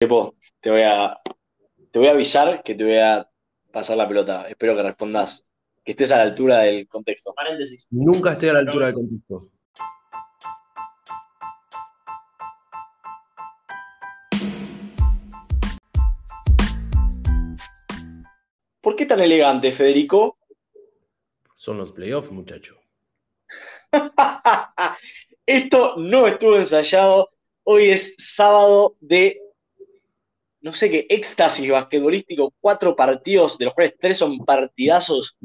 Pepo, te voy a, te voy a avisar que te voy a pasar la pelota. Espero que respondas, que estés a la altura del contexto. Paréntesis. Nunca estoy a la altura del contexto. ¿Por qué tan elegante, Federico? Son los playoffs, muchacho. Esto no estuvo ensayado. Hoy es sábado de, no sé qué, éxtasis basquetbolístico. Cuatro partidos, de los cuales tres son partidazos,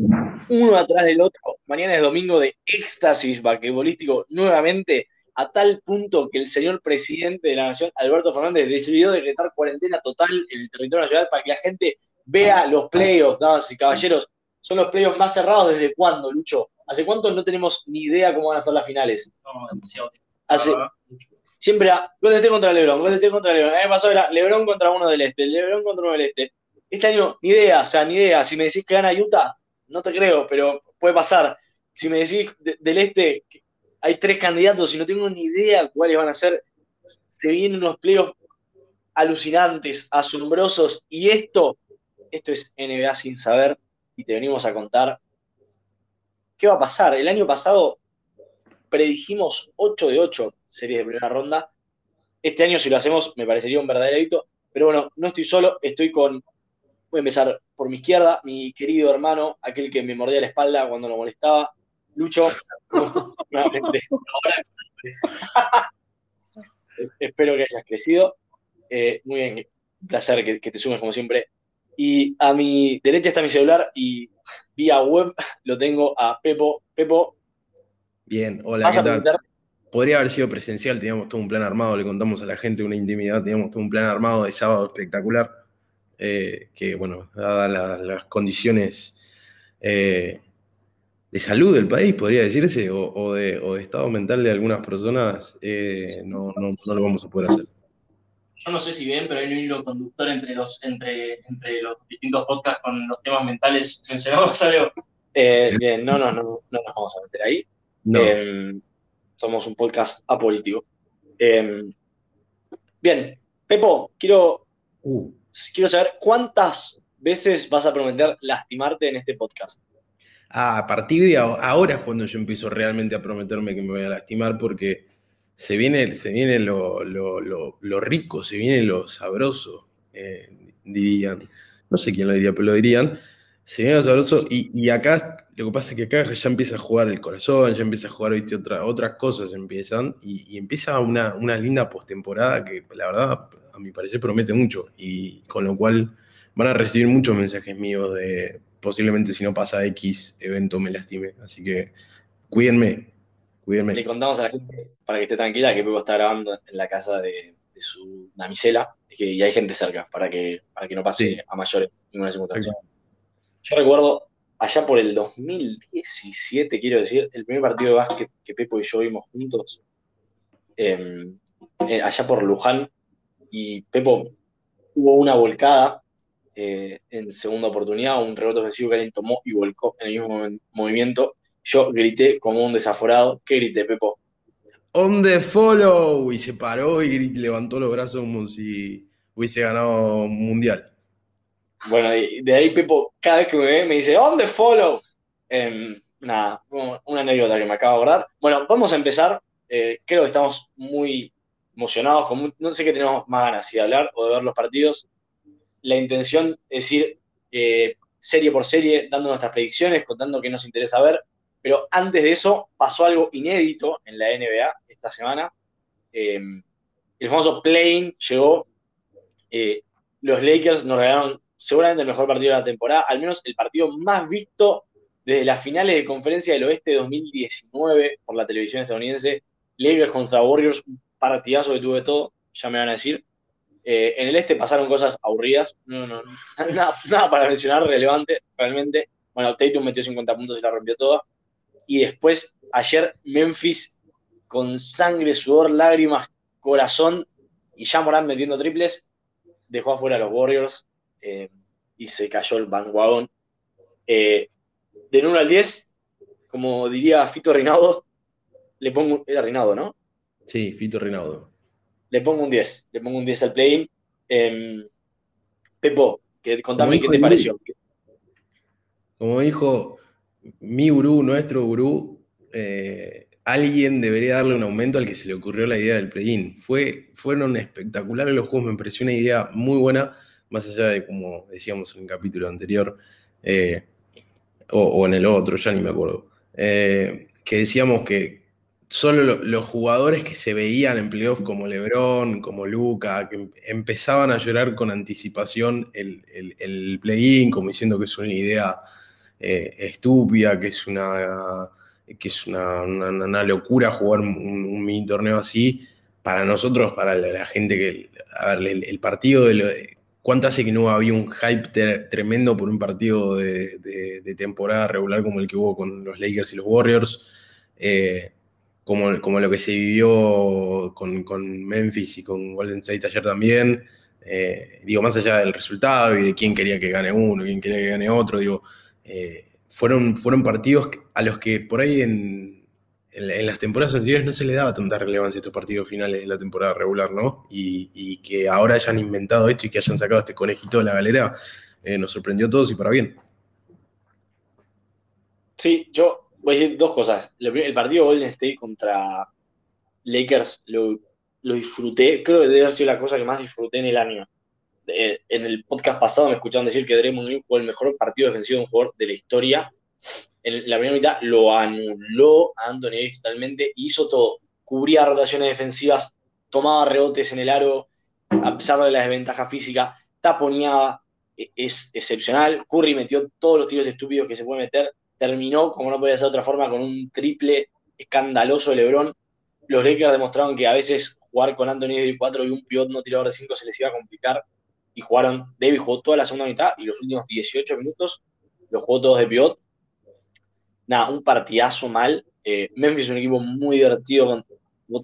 uno atrás del otro. Mañana es domingo de éxtasis basquetbolístico nuevamente, a tal punto que el señor presidente de la Nación, Alberto Fernández, decidió decretar cuarentena total en el territorio nacional para que la gente vea los playoffs, damas y caballeros. Son los playoffs más cerrados desde cuándo, Lucho. ¿Hace cuánto no tenemos ni idea cómo van a ser las finales? No, demasiado. Hace, siempre a Golden State contra LeBron, Golden contra LeBron. El año pasado era LeBron contra uno del este, LeBron contra uno del este. Este año, ni idea, o sea, ni idea. Si me decís que gana Utah, no te creo, pero puede pasar. Si me decís de- del este, hay tres candidatos y no tengo ni idea cuáles van a ser, se vienen unos playoffs alucinantes, asombrosos, y esto, esto es NBA sin saber, y te venimos a contar qué va a pasar. El año pasado predijimos 8 de 8 series de primera ronda. Este año, si lo hacemos, me parecería un verdadero hito. Pero bueno, no estoy solo, estoy con. Voy a empezar por mi izquierda, mi querido hermano, aquel que me mordía la espalda cuando lo molestaba, Lucho. Nuevamente, ahora. Espero que hayas crecido. Eh, muy bien, un placer que, que te sumes como siempre. Y a mi derecha está mi celular y vía web lo tengo a Pepo. Pepo, Bien, hola, vas ¿qué a tal? Podría haber sido presencial, teníamos todo un plan armado, le contamos a la gente una intimidad, teníamos todo un plan armado de sábado espectacular, eh, que bueno, dadas la- las condiciones eh, de salud del país, podría decirse, o, o de, o de estado mental de algunas personas, eh, no, no- no lo vamos a poder hacer. Yo no sé si ven, pero hay un hilo conductor entre los, entre, entre los distintos podcasts con los temas mentales. ¿Mencionamos algo? Eh, bien, no, no, no, no nos vamos a meter ahí. No, Eh, somos un podcast apolítico. Eh, bien, Pepo, quiero, Uh, quiero saber cuántas veces vas a prometer lastimarte en este podcast. Ah, a partir de aho- ahora es cuando yo empiezo realmente a prometerme que me voy a lastimar porque se viene, se viene lo, lo- lo- lo rico, se viene lo sabroso, eh, dirían. No sé quién lo diría, pero lo dirían. Viene lo sabroso y, y acá lo que pasa es que acá ya empieza a jugar el corazón, ya empieza a jugar, viste, otra- otras cosas empiezan y, y empieza una, una linda postemporada que la verdad a mi parecer promete mucho y con lo cual van a recibir muchos mensajes míos de posiblemente si no pasa X evento me lastime. Así que cuídenme, Le cuídenme. contamos a la gente, para que esté tranquila, que Pepo está grabando en la casa de, de su damisela y que y hay gente cerca para que, para que no pase Sí. a mayores ninguna circunstancia. Yo recuerdo allá por el 2017, quiero decir, el primer partido de básquet que Pepo y yo vimos juntos, eh, eh, allá por Luján, y Pepo hubo una volcada eh, en segunda oportunidad, un rebote ofensivo que alguien tomó y volcó en el mismo movi- movimiento. Yo grité como un desaforado. ¿Qué grité, Pepo? On the follow y se paró y levantó los brazos como si hubiese ganado un mundial. Bueno, de, ahí Pepo, cada vez que me ve, me dice, on the follow. Em, nada, una anécdota que me acabo de acordar. Bueno, vamos a empezar. Eh, creo que estamos muy emocionados. Con no sé qué tenemos más ganas, si de hablar o de ver los partidos. La intención es ir eh, serie por serie, dando nuestras predicciones, contando qué nos interesa ver. Pero antes de eso, pasó algo inédito en la NBA esta semana. Em, el famoso play llegó. Eh, los Lakers nos regalaron seguramente el mejor partido de la temporada, al menos el partido más visto desde las finales de conferencia del oeste de 2019 por la televisión estadounidense. Lakers contra Warriors, un partidazo que tuve todo, ya me van a decir. Eh, en el este pasaron cosas aburridas, no, no, no, nada, nada para mencionar relevante, realmente. Bueno, Tatum metió 50 puntos y la rompió toda. Y después, ayer, Memphis con sangre, sudor, lágrimas, corazón y ya Morán metiendo triples, dejó afuera a los Warriors eh, y se cayó el bandwagon. Eh, del 1 al 10, como diría Fito Reinaudo, le pongo, era Reinaudo, ¿no? Sí, Fito Rinaudo. Le pongo un 10, le pongo un 10 al play Em, Pepo, contame qué te pareció. Como dijo mi gurú, nuestro gurú, eh, alguien debería darle un aumento al que se le ocurrió la idea del play-in. Fue, fueron espectaculares los juegos, me pareció una idea muy buena, más allá de como decíamos en el capítulo anterior, eh, o, en el otro, ya ni me acuerdo, eh, que decíamos que solo los jugadores que se veían en playoff como Lebron, como Luca, que em, empezaban a llorar con anticipación el, el, play-in, como diciendo que es una idea eh, estúpida, que es una que es una, locura jugar un, mini torneo así. Para nosotros, para la, gente que. El, partido de. ¿Cuánto hace que no había un hype tremendo por un partido de, temporada regular como el que hubo con los Lakers y los Warriors? Eh, como, lo que se vivió con, Memphis y con Golden State ayer también. Eh, digo, más allá del resultado y de quién quería que gane uno, quién quería que gane otro, digo, eh, fueron, fueron partidos a los que por ahí en, en, las temporadas anteriores no se le daba tanta relevancia a estos partidos finales de la temporada regular, ¿no? Y, que ahora hayan inventado esto y que hayan sacado este conejito de la galera, eh, nos sorprendió a todos y para bien. Sí, yo voy a decir dos cosas. El partido Golden State contra Lakers lo, disfruté, creo que debe haber sido la cosa que más disfruté en el año en el podcast pasado me escucharon decir que Draymond Green fue el mejor partido defensivo de un jugador de la historia. En la primera mitad lo anuló a Anthony Davis totalmente, hizo todo. Cubría rotaciones defensivas, tomaba rebotes en el aro, a pesar de la desventaja física, taponeaba, e, es excepcional. Curry metió todos los tiros estúpidos que se puede meter, terminó, como no podía ser de otra forma, con un triple escandaloso de LeBron. Los Lakers demostraron que a veces jugar con Anthony Davis 4 y un pivot no tirador de 5 se les iba a complicar y jugaron, Davis jugó toda la segunda mitad y los últimos 18 minutos los jugó todos de pivot. Nada, un partidazo mal. Eh, Memphis es un equipo muy divertido, con,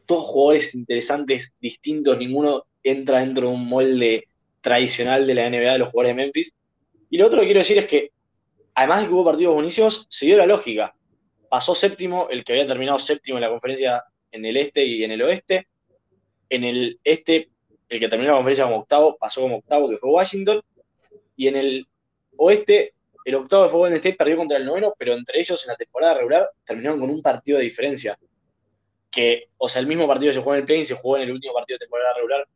todos jugadores interesantes, distintos, ninguno entra dentro de un molde tradicional de la NBA de los jugadores de Memphis. Y lo otro que quiero decir es que, además de que hubo partidos buenísimos, se dio la lógica. Pasó séptimo, el que había terminado séptimo en la conferencia en el este y en el oeste. En el este el que terminó la conferencia como octavo pasó como octavo, que fue Washington. Y en el oeste, el octavo fue Golden State, perdió contra el noveno, pero entre ellos en la temporada regular terminaron con un partido de diferencia. Que, o sea, el mismo partido se jugó en el play y se jugó en el último partido de temporada regular.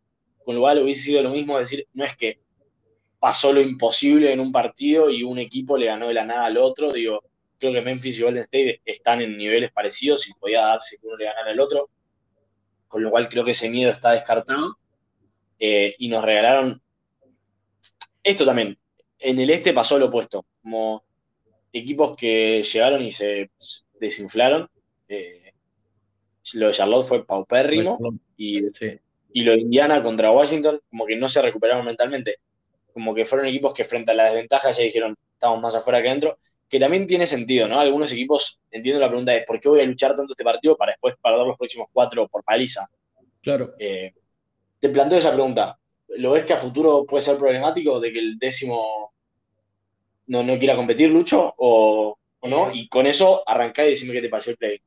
Con lo cual hubiese sido lo mismo decir, no es que pasó lo imposible en un partido y un equipo le ganó de la nada al otro. Digo, creo que Memphis y Golden State están en niveles parecidos y podía darse que uno le ganara al otro. Con lo cual creo que ese miedo está descartado. Eh, y nos regalaron esto también. En el este pasó lo opuesto, como equipos que llegaron y se desinflaron. Eh, lo de Charlotte fue paupérrimo y, y lo de Indiana contra Washington, como que no se recuperaron mentalmente. Como que fueron equipos que frente a la desventaja ya dijeron, estamos más afuera que adentro, que también tiene sentido, ¿no? Algunos equipos, entiendo la pregunta es, ¿por qué voy a luchar tanto este partido para después perder los próximos cuatro por paliza? Claro. Eh, te planteo esa pregunta. ¿Lo ves que a futuro puede ser problemático de que el décimo no, no quiera competir, Lucho? O, no? Y con eso arrancá y decime qué te pareció el play.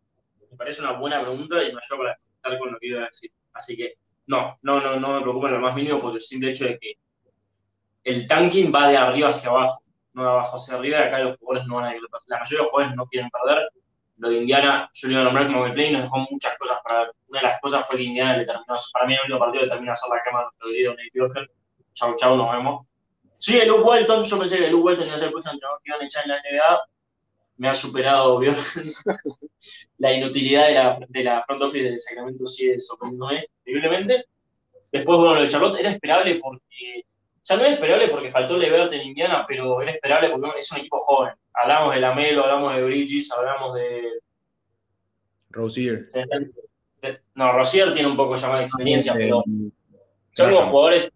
Me parece una buena pregunta y me ayuda para estar con lo que iba a decir. Así que no, no, no, no me preocupa en lo más mínimo porque el simple hecho de que el tanking va de arriba hacia abajo, no de abajo hacia arriba, y acá los jugadores no van a ir. La mayoría de los jugadores no quieren perder, lo de Indiana, yo lo iba a nombrar como gameplay, nos dejó muchas cosas para ver. Una de las cosas fue que Indiana le terminó, para mí el último partido le terminó a hacer la cama a nuestro querido Nate Chau, chau, nos vemos. Sí, Luke Walton, yo pensé que Luke Walton iba a ser el próximo entrenador que iban a echar en la NBA. Me ha superado la inutilidad de la, de la front office del Sacramento sigue sorprendiéndome increíblemente. Después, bueno, lo de Charlotte era esperable porque. Sea, no era esperable porque faltó Levert en Indiana, pero era esperable porque es un equipo joven hablamos de Lamelo, hablamos de Bridges, hablamos de. Rosier. No, Rosier tiene un poco ya de experiencia, pero son como jugadores.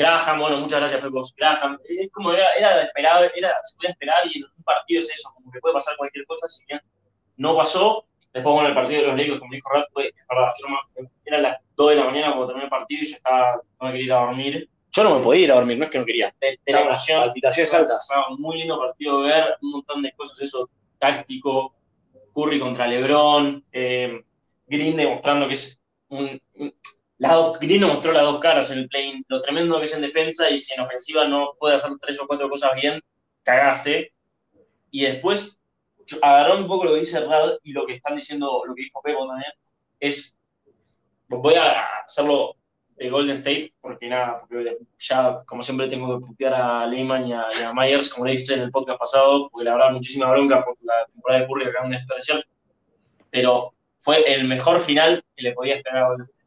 Graham, bueno, muchas gracias, Pepo. Graham, es como era, era esperar, era, se podía esperar y en un partido es eso, como que puede pasar cualquier cosa, si bien no pasó. Después, bueno, el partido de los Lakers, como dijo Rat, fue, es verdad, yo eran las 2 de la mañana cuando terminé el partido y yo estaba, no me quería ir a dormir. Yo no me podía ir a dormir, no es que no quería. De, la emoción. Palpitaciones altas. Un muy lindo partido de ver, un montón de cosas, eso táctico. Curry contra LeBron. Eh, Green demostrando que es un, las dos, Green nos mostró las dos caras en el play, lo tremendo que es en defensa y si en ofensiva no puede hacer tres o cuatro cosas bien, cagaste. Y después agarró un poco lo que dice Rad y lo que están diciendo, lo que dijo Pepo también, es, voy a hacerlo de Golden State, porque nada, porque ya como siempre tengo que putear a Lehman y a, Myers, como le dije en el podcast pasado, porque la verdad muchísima bronca por la temporada de Curry que acaban de especial, pero fue el mejor final que le podía esperar a Golden State.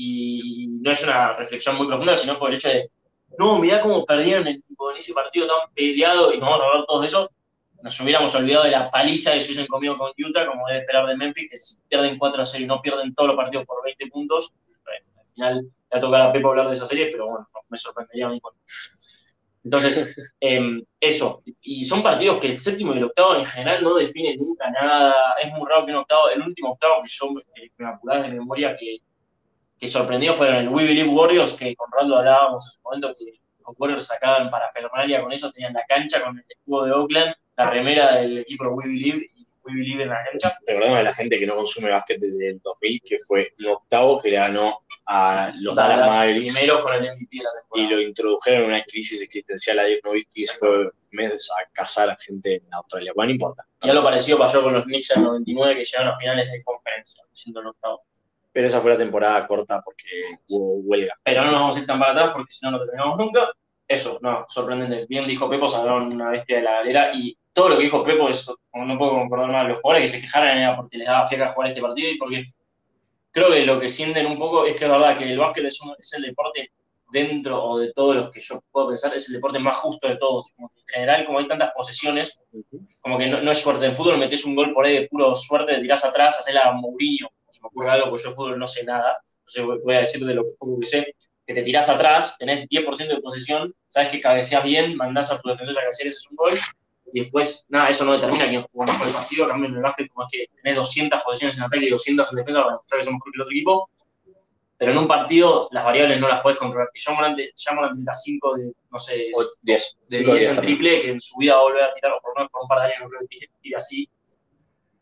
Y no es una reflexión muy profunda, sino por el hecho de, no, mirá cómo perdieron en ese partido tan peleado y nos vamos a hablar todos de eso, nos hubiéramos olvidado de la paliza que se hubiesen comido con Utah, como debe esperar de Memphis, que si pierden 4 a 0 y no pierden todos los partidos por 20 puntos, al final le va a tocar a Pepo hablar de esa serie, pero bueno, me sorprendería a mí. Entonces, em, eso. Y son partidos que el séptimo y el octavo en general no definen nunca nada. Es muy raro que un octavo, el último octavo que yo me acordaba de memoria que, que sorprendió fueron el We Believe Warriors, que con Raldo hablábamos en su momento que los Warriors sacaban para Fernalia con eso, tenían la cancha con el escudo de Oakland la remera del equipo We Believe y We Believe en la cancha. Recordemos a la gente que no consume básquet desde el 2000, que fue un octavo que le ganó a los Dallas, Mavericks. Primeros con el MVP de la temporada. Y lo introdujeron en una crisis existencial a Dirk Nowitzki, y fue meses a cazar a gente en Australia. Bueno, no importa. Ya lo parecido pasó con los Knicks en el 99, que llegaron a finales de conferencia, siendo el octavo. Pero esa fue la temporada corta porque hubo huelga. Pero no nos vamos a ir tan para atrás porque si no, no terminamos nunca. Eso, no, sorprendente. Bien dijo Pepo, salieron una bestia de la galera y todo lo que dijo Pepo, es, no puedo concordar más, los jugadores que se quejaran era porque les daba fiaca jugar este partido y porque creo que lo que sienten un poco es que es verdad que el básquet es, es el deporte dentro o de todos los que yo puedo pensar, es el deporte más justo de todos. en general, como hay tantas posesiones, como que no, es suerte. En fútbol metes un gol por ahí de puro suerte, te tirás atrás, haces la Mourinho. Se me ocurre algo, porque yo de fútbol no sé nada. Entonces voy a decir de lo poco que sé, que te tirás atrás, tenés 10% de posesión, sabes que cabeceas bien, mandás a tu defensor a cabecear, ese es un gol, y después, nada, eso no determina quién jugó mejor el partido, también en el básquet como es que tenés 200 posiciones en ataque y 200 en defensa para demostrar que somos mejor que el otro equipo, pero en un partido las variables no las puedes controlar. Y John Morant, a 5 de, no sé, 10, de 10 en triple, que en su vida va a volver a tirar, o por lo menos por un par de años no creo que tire así.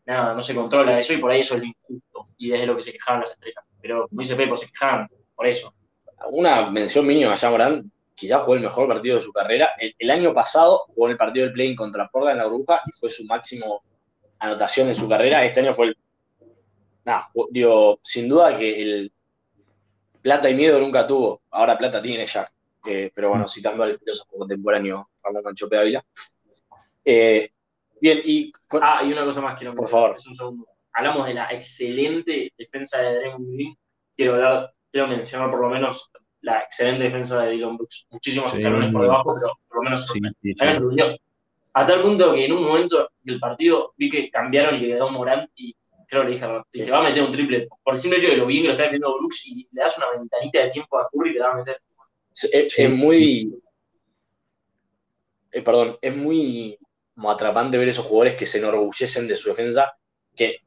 Nada, no se controla eso y por ahí eso es lo injusto. Y desde lo que se quejaban las estrellas. Pero como dice Pepo, se quejaban por eso. Una mención mínima a Morant quizás jugó el mejor partido de su carrera. El, año pasado jugó en el partido del play contra Portland en la burbuja y fue su máximo anotación en su carrera. Este año fue el. Nah, digo, sin duda que el plata y miedo nunca tuvo. Ahora plata tiene ya. Eh, pero bueno, citando al filósofo contemporáneo Ramón Manchope Ávila. Eh, bien, y. ah, y una cosa más quiero Por favor. Es un segundo. Hablamos de la excelente defensa de Draymond Green. Quiero hablar, quiero mencionar por lo menos la excelente defensa de Dylan Brooks. Muchísimos escalones por debajo, pero por lo menos sí, A tal punto que en un momento del partido vi que cambiaron y quedó Morant y creo que le dije, dije, va a meter un triple. Por el simple hecho de que lo bien que lo está defendiendo Brooks y le das una ventanita de tiempo a Curry y te va a meter. Es, muy. Eh, perdón, es muy atrapante ver esos jugadores que se enorgullecen de su defensa, que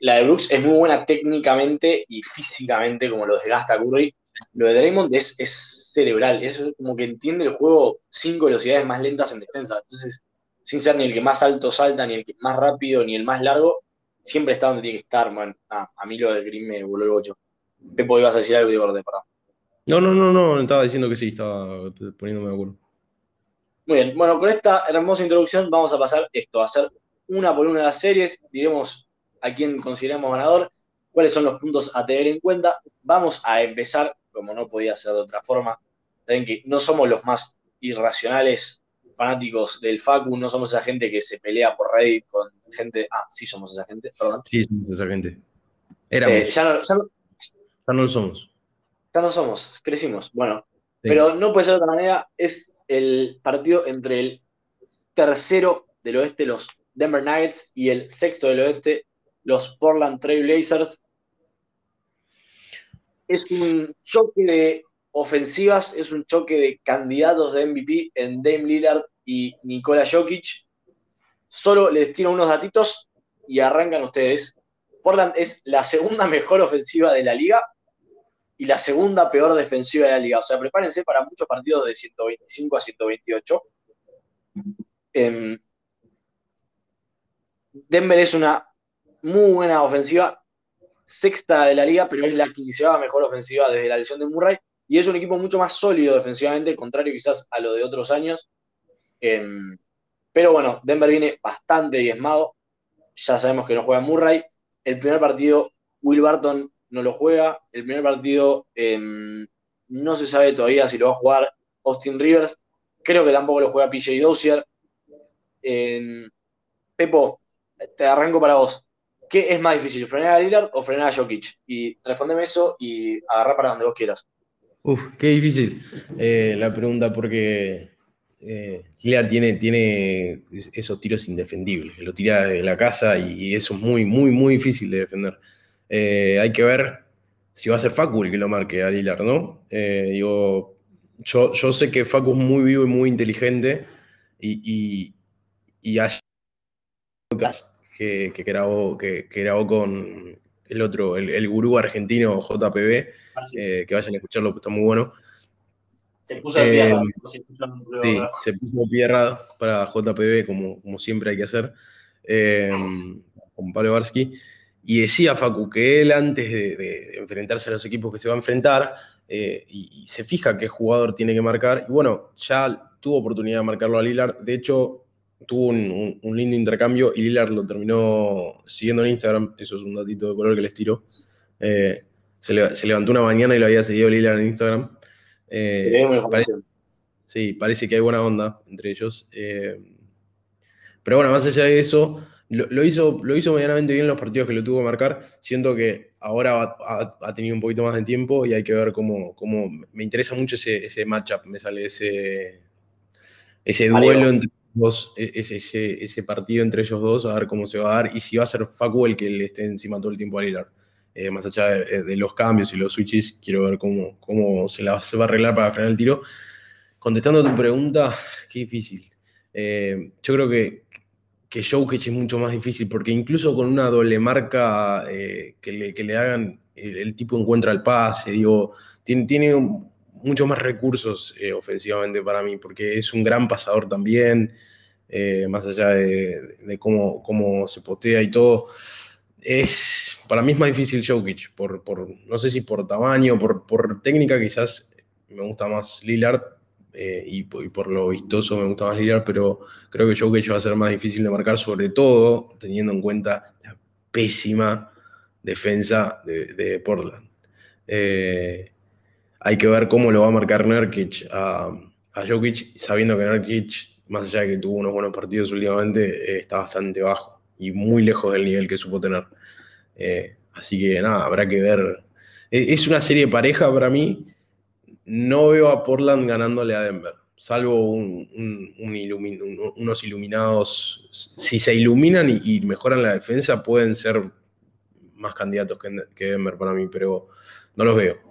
la de Brooks es muy buena técnicamente y físicamente, como lo desgasta Curry, lo de Draymond es, es cerebral, es como que entiende el juego cinco velocidades más lentas en defensa. Entonces, sin ser ni el que más alto salta, ni el que más rápido, ni el más largo, siempre está donde tiene que estar, man. Ah, a mí lo de Green me voló el bocho. Pepo, ibas a decir algo de orden, perdón. No, no, no, no, estaba diciendo que sí, estaba poniéndome de acuerdo. Muy bien, bueno, con esta hermosa introducción vamos a pasar esto, a hacer una por una de las series, diremos a quién consideramos ganador, cuáles son los puntos a tener en cuenta. Vamos a empezar como no podía ser de otra forma. Saben que no somos los más irracionales fanáticos del Facu, no somos esa gente que se pelea por Reddit con gente. Ah, sí somos esa gente, perdón. Sí, somos esa gente. Éramos. Eh, ya, no, ya, no, lo somos. Ya no somos, crecimos. Bueno, pero no puede ser de otra manera. Es el partido entre el tercero del oeste, los Denver Nuggets, y el sexto del oeste, los Portland Trail Blazers es un choque de ofensivas, es un choque de candidatos de MVP en Dame Lillard y Nikola Jokic. Solo les tiro unos datitos y arrancan ustedes. Portland es la segunda mejor ofensiva de la liga y la segunda peor defensiva de la liga. O sea, prepárense para muchos partidos de 125 a 128. Em, Denver es una muy buena ofensiva sexta de la liga, pero es la quinceava mejor ofensiva desde la lesión de Murray. Y es un equipo mucho más sólido defensivamente, contrario quizás a lo de otros años. Em, pero bueno, Denver viene bastante diezmado. Ya sabemos que no juega Murray. El primer partido, Will Barton no lo juega. El primer partido em, no se sabe todavía si lo va a jugar Austin Rivers. Creo que tampoco lo juega PJ Dozier. Em, Pepo, te arranco para vos. ¿Qué es más difícil, frenar a Lillard o frenar a Jokic? Y respondeme eso y agarra para donde vos quieras. Uf, qué difícil eh, la pregunta porque eh, Lillard tiene, tiene esos tiros indefendibles, lo tira de la casa y eso es muy, muy, muy difícil de defender. Eh, hay que ver si va a ser Facu el que lo marque a Lillard, ¿no? digo, yo, yo sé que Facu es muy vivo y muy inteligente y, y, y que, que, grabó, que, grabó con el otro, el, gurú argentino JPB, ah, eh, que vayan a escucharlo, está muy bueno. Se puso de eh, sí, se puso pie para JPB, como, como siempre hay que hacer, eh, con Pablo Barsky. Y decía Facu que él, antes de, enfrentarse a los equipos que se va a enfrentar, y, se fija qué jugador tiene que marcar. Y bueno, ya tuvo oportunidad de marcarlo a Lillard. De hecho, tuvo un, lindo intercambio y Lillard lo terminó siguiendo en Instagram. Eso es un datito de color que les tiro. Eh, se, levantó una mañana y lo había seguido Lillard en Instagram. Eh, parece, sí, parece que hay buena onda entre ellos. Eh, pero bueno, más allá de eso, lo, hizo, lo hizo medianamente bien en los partidos que lo tuvo que marcar. Siento que ahora ha, tenido un poquito más de tiempo y hay que ver cómo. cómo me interesa mucho ese, ese matchup, me sale ese, ese duelo entre e, ese, ese, partido entre ellos dos, a ver cómo se va a dar y si va a ser Facu el que le esté encima todo el tiempo a Lillard. Eh, más allá de, los cambios y los switches, quiero ver cómo, cómo se, la, se va a arreglar para frenar el tiro. Contestando a tu pregunta, qué difícil. Eh, yo creo que, que Jokic es mucho más difícil porque incluso con una doble marca eh, que, le, que, le, hagan, el, tipo encuentra el pase, digo, tiene, tiene muchos más recursos eh, ofensivamente para mí, porque es un gran pasador también, eh, más allá de, cómo, cómo, se potea y todo. Es, para mí es más difícil Jokic, por, por, no sé si por tamaño, por, por técnica quizás me gusta más Lillard eh, y, por lo vistoso me gusta más Lillard, pero creo que Jokic va a ser más difícil de marcar, sobre todo teniendo en cuenta la pésima defensa de, Portland. Eh, hay que ver cómo lo va a marcar Nerkic a, a Jokic, sabiendo que Nerkic, más allá de que tuvo unos buenos partidos últimamente, eh, está bastante bajo y muy lejos del nivel que supo tener. Así que nada, habrá que ver. E, es una serie pareja para mí. No veo a Portland ganándole a Denver, salvo unos iluminados. Si se iluminan y, mejoran la defensa, pueden ser más candidatos que, que Denver para mí, pero no los veo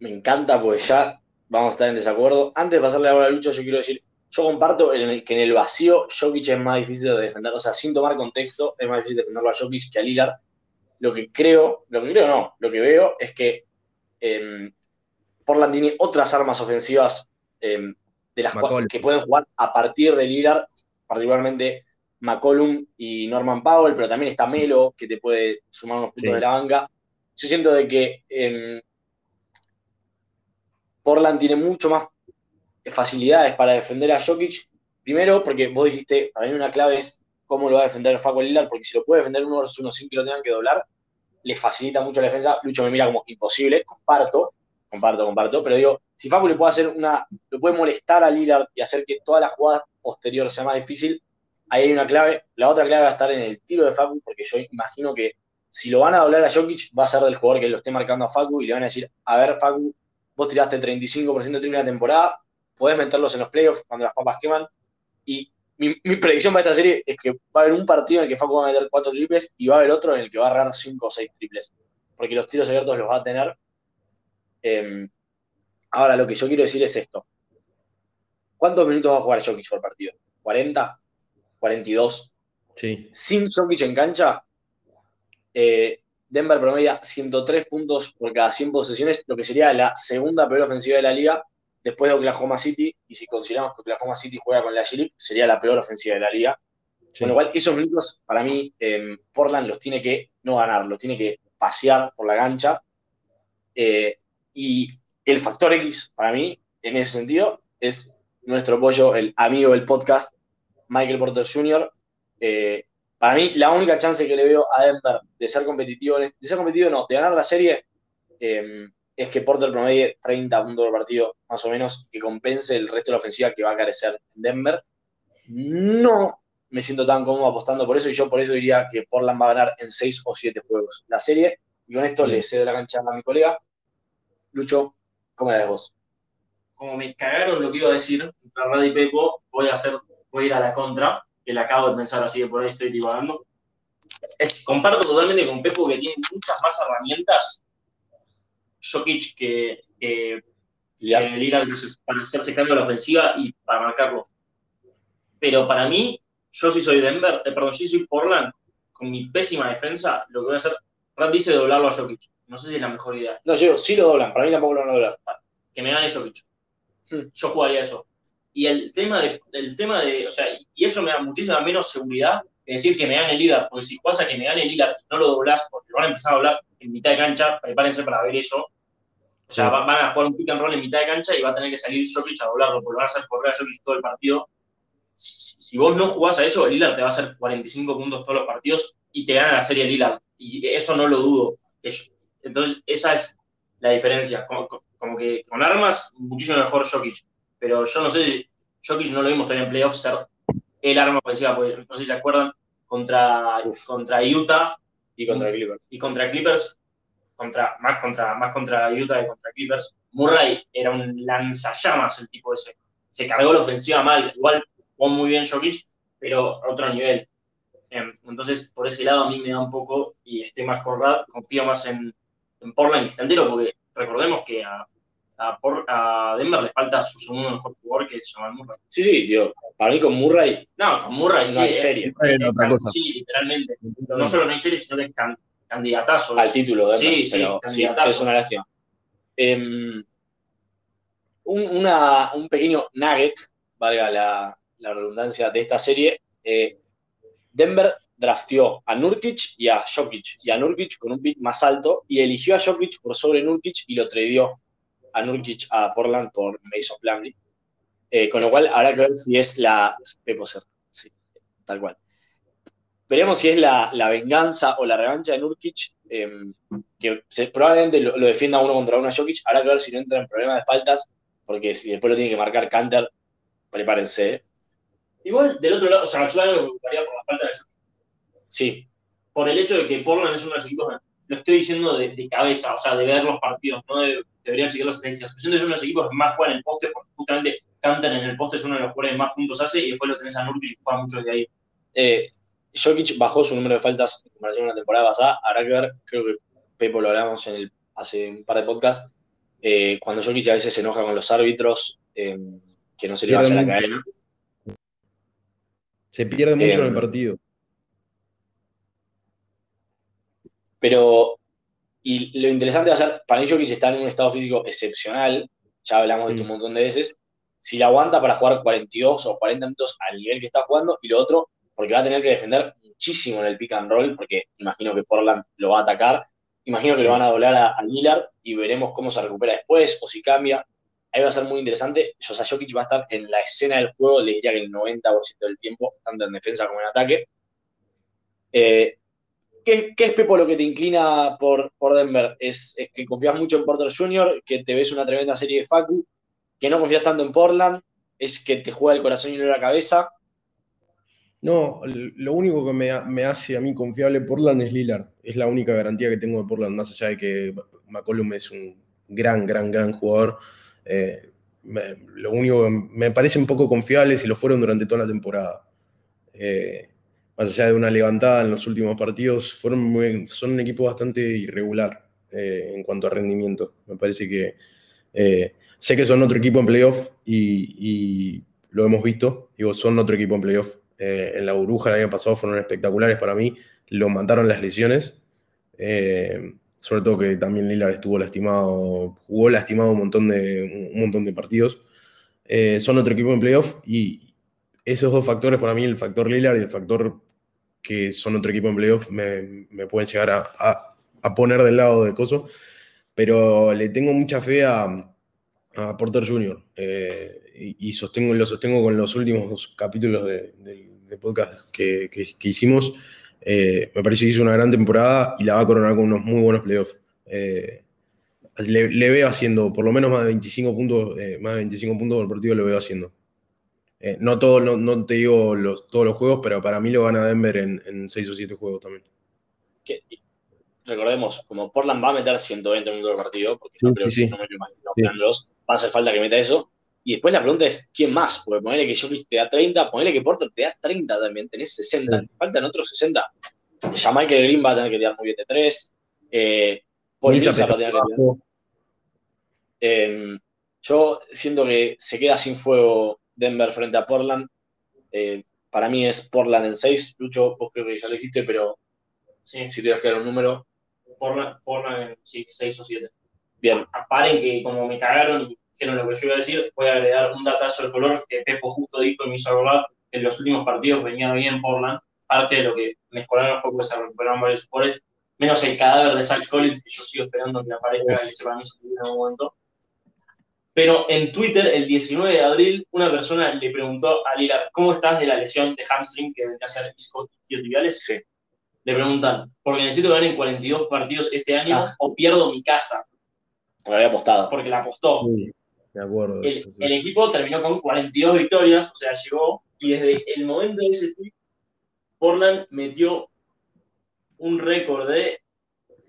me encanta porque ya vamos a estar en desacuerdo. Antes de pasarle a la lucha, yo quiero decir, yo comparto que en el vacío Jokic es más difícil de defender, o sea, sin tomar contexto, es más difícil defenderlo a Jokic que a Lillard. Lo que creo, lo que creo no, lo que veo es que eh, Portland tiene otras armas ofensivas em, de las cuales, que pueden jugar a partir de Lillard, particularmente McCollum y Norman Powell, pero también está Melo, que te puede sumar unos puntos de la banca. Yo siento de que em, Portland tiene mucho más facilidades para defender a Jokic. Primero, porque vos dijiste, para mí una clave es cómo lo va a defender Facu Lillard, porque si lo puede defender uno versus uno sin que lo tengan que doblar, le facilita mucho la defensa. Lucho me mira como imposible, comparto, comparto, comparto, pero digo, si Facu le puede hacer una, lo puede molestar a Lillard y hacer que toda la jugada posterior sea más difícil, ahí hay una clave. La otra clave va a estar en el tiro de Facu, porque yo imagino que si lo van a doblar a Jokic, va a ser del jugador que lo esté marcando a Facu y le van a decir, a ver, Facu, vos tiraste 35% de triple la temporada, podés meterlos en los playoffs cuando las papas queman. Y mi, predicción para esta serie es que va a haber un partido en el que Facu va a meter 4 triples y va a haber otro en el que va a agarrar 5 o 6 triples. Porque los tiros abiertos los va a tener. Em, ahora, lo que yo quiero decir es esto. ¿Cuántos minutos va a jugar Jokic por partido? ¿40? ¿42? Sí. Sin Jokic en cancha, eh, Denver promedia 103 puntos por cada 100 posesiones, lo que sería la segunda peor ofensiva de la liga después de Oklahoma City. Y si consideramos que Oklahoma City juega con la g sería la peor ofensiva de la liga. Con lo cual, esos minutos, para mí, Portland los tiene que no ganar, los tiene que pasear por la cancha. Eh, y el factor X, para mí, en ese sentido, es nuestro pollo, el amigo del podcast, Michael Porter Jr. Eh, para mí, la única chance que le veo a Denver de ser competitivo, de ser competitivo no, de ganar la serie, eh, es que Porter promedie 30 puntos por partido, más o menos, que compense el resto de la ofensiva que va a carecer en Denver. No me siento tan cómodo apostando por eso y yo por eso diría que Portland va a ganar en 6 o 7 juegos la serie. Y con esto le cedo la cancha a mi colega. Lucho, ¿cómo la ves vos? Como me cagaron lo que iba a decir contra y Pepo, voy a, hacer, voy a ir a la contra, que la acabo de pensar así que por ahí estoy divagando. Es, comparto totalmente con Pepo que tiene muchas más herramientas Jokic que, que, para hacerse cargo de la ofensiva y para marcarlo. Pero para mí, yo sí soy Denver, eh, perdón, sí soy Portland, con mi pésima defensa, lo que voy a hacer, Rand dice doblarlo a Jokic. No sé si es la mejor idea. No, yo sí lo doblan, para mí tampoco lo van a doblar. Que me gane Jokic. Hmm. Yo jugaría eso. Y el tema de, el tema de, o sea, y eso me da muchísima menos seguridad que decir que me gane el líder, porque si pasa que me gane el líder y no lo doblas, porque lo van a empezar a doblar en mitad de cancha, prepárense para ver eso. O sea, van a jugar un pick and roll en mitad de cancha y va a tener que salir Jokic a doblarlo, porque lo van a hacer correr a Jokic todo el partido si, vos no jugás a eso, el Lillard te va a hacer 45 puntos todos los partidos y te gana la serie Lillard. Y eso no lo dudo. Entonces, esa es la diferencia. Como, que con armas, muchísimo mejor Jokic. Pero yo no sé, Jokic no lo vimos todavía en playoffs ser el arma ofensiva, porque no sé si se acuerdan, contra, contra Utah. Y contra Clippers. Y contra Clippers, contra, más, contra, más contra Utah que contra Clippers. Murray era un lanzallamas el tipo ese. Se cargó la ofensiva mal. Igual jugó muy bien Jokic, pero a otro nivel. Em, entonces, por ese lado a mí me da un poco, y estoy más corrado, confío más en, en Portland que entero, porque recordemos que a, a, Denver le falta su segundo mejor jugador, que es Jamal Murray. Sí, sí, tío. Para mí con Murray. No, con Murray no sí. Hay serie. Sí, literalmente. No solo no hay serie, sino que es candidatazo. Al título, de Sí, sí, candidatazo. es una lástima. Em, un, una, un pequeño nugget, valga la, la redundancia de esta serie, eh, Denver drafteó a Nurkic y a Jokic, y a Nurkic con un pick más alto, y eligió a Jokic por sobre Nurkic y lo tradeó a Nurkic a Portland por Mason Plumlee. Eh, con lo cual habrá que ver si es la. sí, tal cual. Veremos si es la, venganza o la revancha de Nurkic, em, que probablemente lo, defienda uno contra uno a Jokic. Habrá que ver si no entra en problemas de faltas, porque si después lo tiene que marcar Canter, prepárense. Igual, del otro lado, o sea, yo me preocuparía por la falta de Sí. Por el hecho de que Portland es uno de los equipos, lo estoy diciendo de, cabeza, o sea, de ver los partidos, no deberían seguir las estadísticas. Pero es uno de los equipos que más juegan en el poste, porque justamente cantan en el poste, es uno de los jugadores que más puntos hace, y después lo tenés a Nurkic y juega mucho de ahí. Eh, Jokic bajó su número de faltas en comparación a una temporada pasada. Habrá que ver, creo que Pepo lo hablamos en el, hace un par de podcasts, eh, cuando Jokic a veces se enoja con los árbitros, eh, que no se le vaya la cadena. Se pierde mucho en el partido. Pero, y lo interesante va a ser, para que está en un estado físico excepcional, ya hablamos de esto un mm. montón de veces, si la aguanta para jugar 42 o 40 minutos al nivel que está jugando, y lo otro, porque va a tener que defender muchísimo en el pick and roll, porque imagino que Portland lo va a atacar, imagino que lo van a doblar a, a Lillard y veremos cómo se recupera después o si cambia ahí va a ser muy interesante. Josa Jokic va a estar en la escena del juego, le diría que el 90% del tiempo, tanto en defensa como en ataque. Eh, ¿qué, es, Pepo, lo que te inclina por, por Denver? ¿Es, que confías mucho en Porter Jr., que te ves una tremenda serie de Facu, que no confías tanto en Portland, es que te juega el corazón y no la cabeza. No, lo único que me, me, hace a mí confiable Portland es Lillard. Es la única garantía que tengo de Portland, más allá de que McCollum es un gran, gran, gran jugador eh, lo único que me parece un poco confiable si lo fueron durante toda la temporada. Eh, más allá de una levantada en los últimos partidos, fueron son un equipo bastante irregular eh, en cuanto a rendimiento. Me parece que sé que son otro equipo en playoff y, lo hemos visto. Digo, son otro equipo en playoff. en la burbuja el año pasado fueron espectaculares para mí. Lo mataron las lesiones sobre todo que también Lillard estuvo lastimado, jugó lastimado un montón de, un montón de partidos. Eh, son otro equipo en playoff y esos dos factores para mí, el factor Lillard y el factor que son otro equipo en playoff, me, pueden llegar a, poner del lado de Coso, pero le tengo mucha fe a, Porter Jr. Eh, y, sostengo, lo sostengo con los últimos capítulos de, podcast que, hicimos. Eh, me parece que hizo una gran temporada y la va a coronar con unos muy buenos playoffs. Eh, le, veo haciendo por lo menos más de 25 puntos, más de 25 puntos por partido lo veo haciendo. No, todo, no, te digo los, todos los juegos, pero para mí lo gana Denver en, en 6 o 7 juegos también recordemos, como Portland va a meter 120 minutos del partido, porque no creo que no me lo imagino va a hacer falta que meta eso. Y después la pregunta es, ¿quién más? Porque ponele que yo te da 30, ponele que Portland te da 30 también, tenés 60, faltan otros 60. Ya Michael Green va a tener que tirar muy bien de 3. Eh, Paul va a tener que tirar. Eh, yo siento que se queda sin fuego Denver frente a Portland. Eh, para mí es Portland en 6. Lucho, vos creo que ya lo dijiste, pero sí. si tuvieras que dar un número, Porno, en 6 o 7. Bien. Paren que como me cagaron y dijeron lo que yo iba a decir, voy a agregar un datazo de color que Pepo justo dijo y me hizo acordar que en los últimos partidos venía bien Portland. Parte de lo que mejoraron fue que se recuperaron varios jugadores, menos el cadáver de Zach Collins, que yo sigo esperando que aparezca, que se para mí en un momento. Pero en Twitter, el 19 de abril, una persona le preguntó a Lillard, ¿cómo estás de la lesión de hamstring que vendría a ser isquiotibiales? Sí le preguntan, porque necesito ganar en 42 partidos este año ah. o pierdo mi casa. Porque había apostado. Porque la apostó. de acuerdo. El, equipo terminó con 42 victorias, o sea, llegó, y desde el momento de ese tweet, Portland metió un récord de,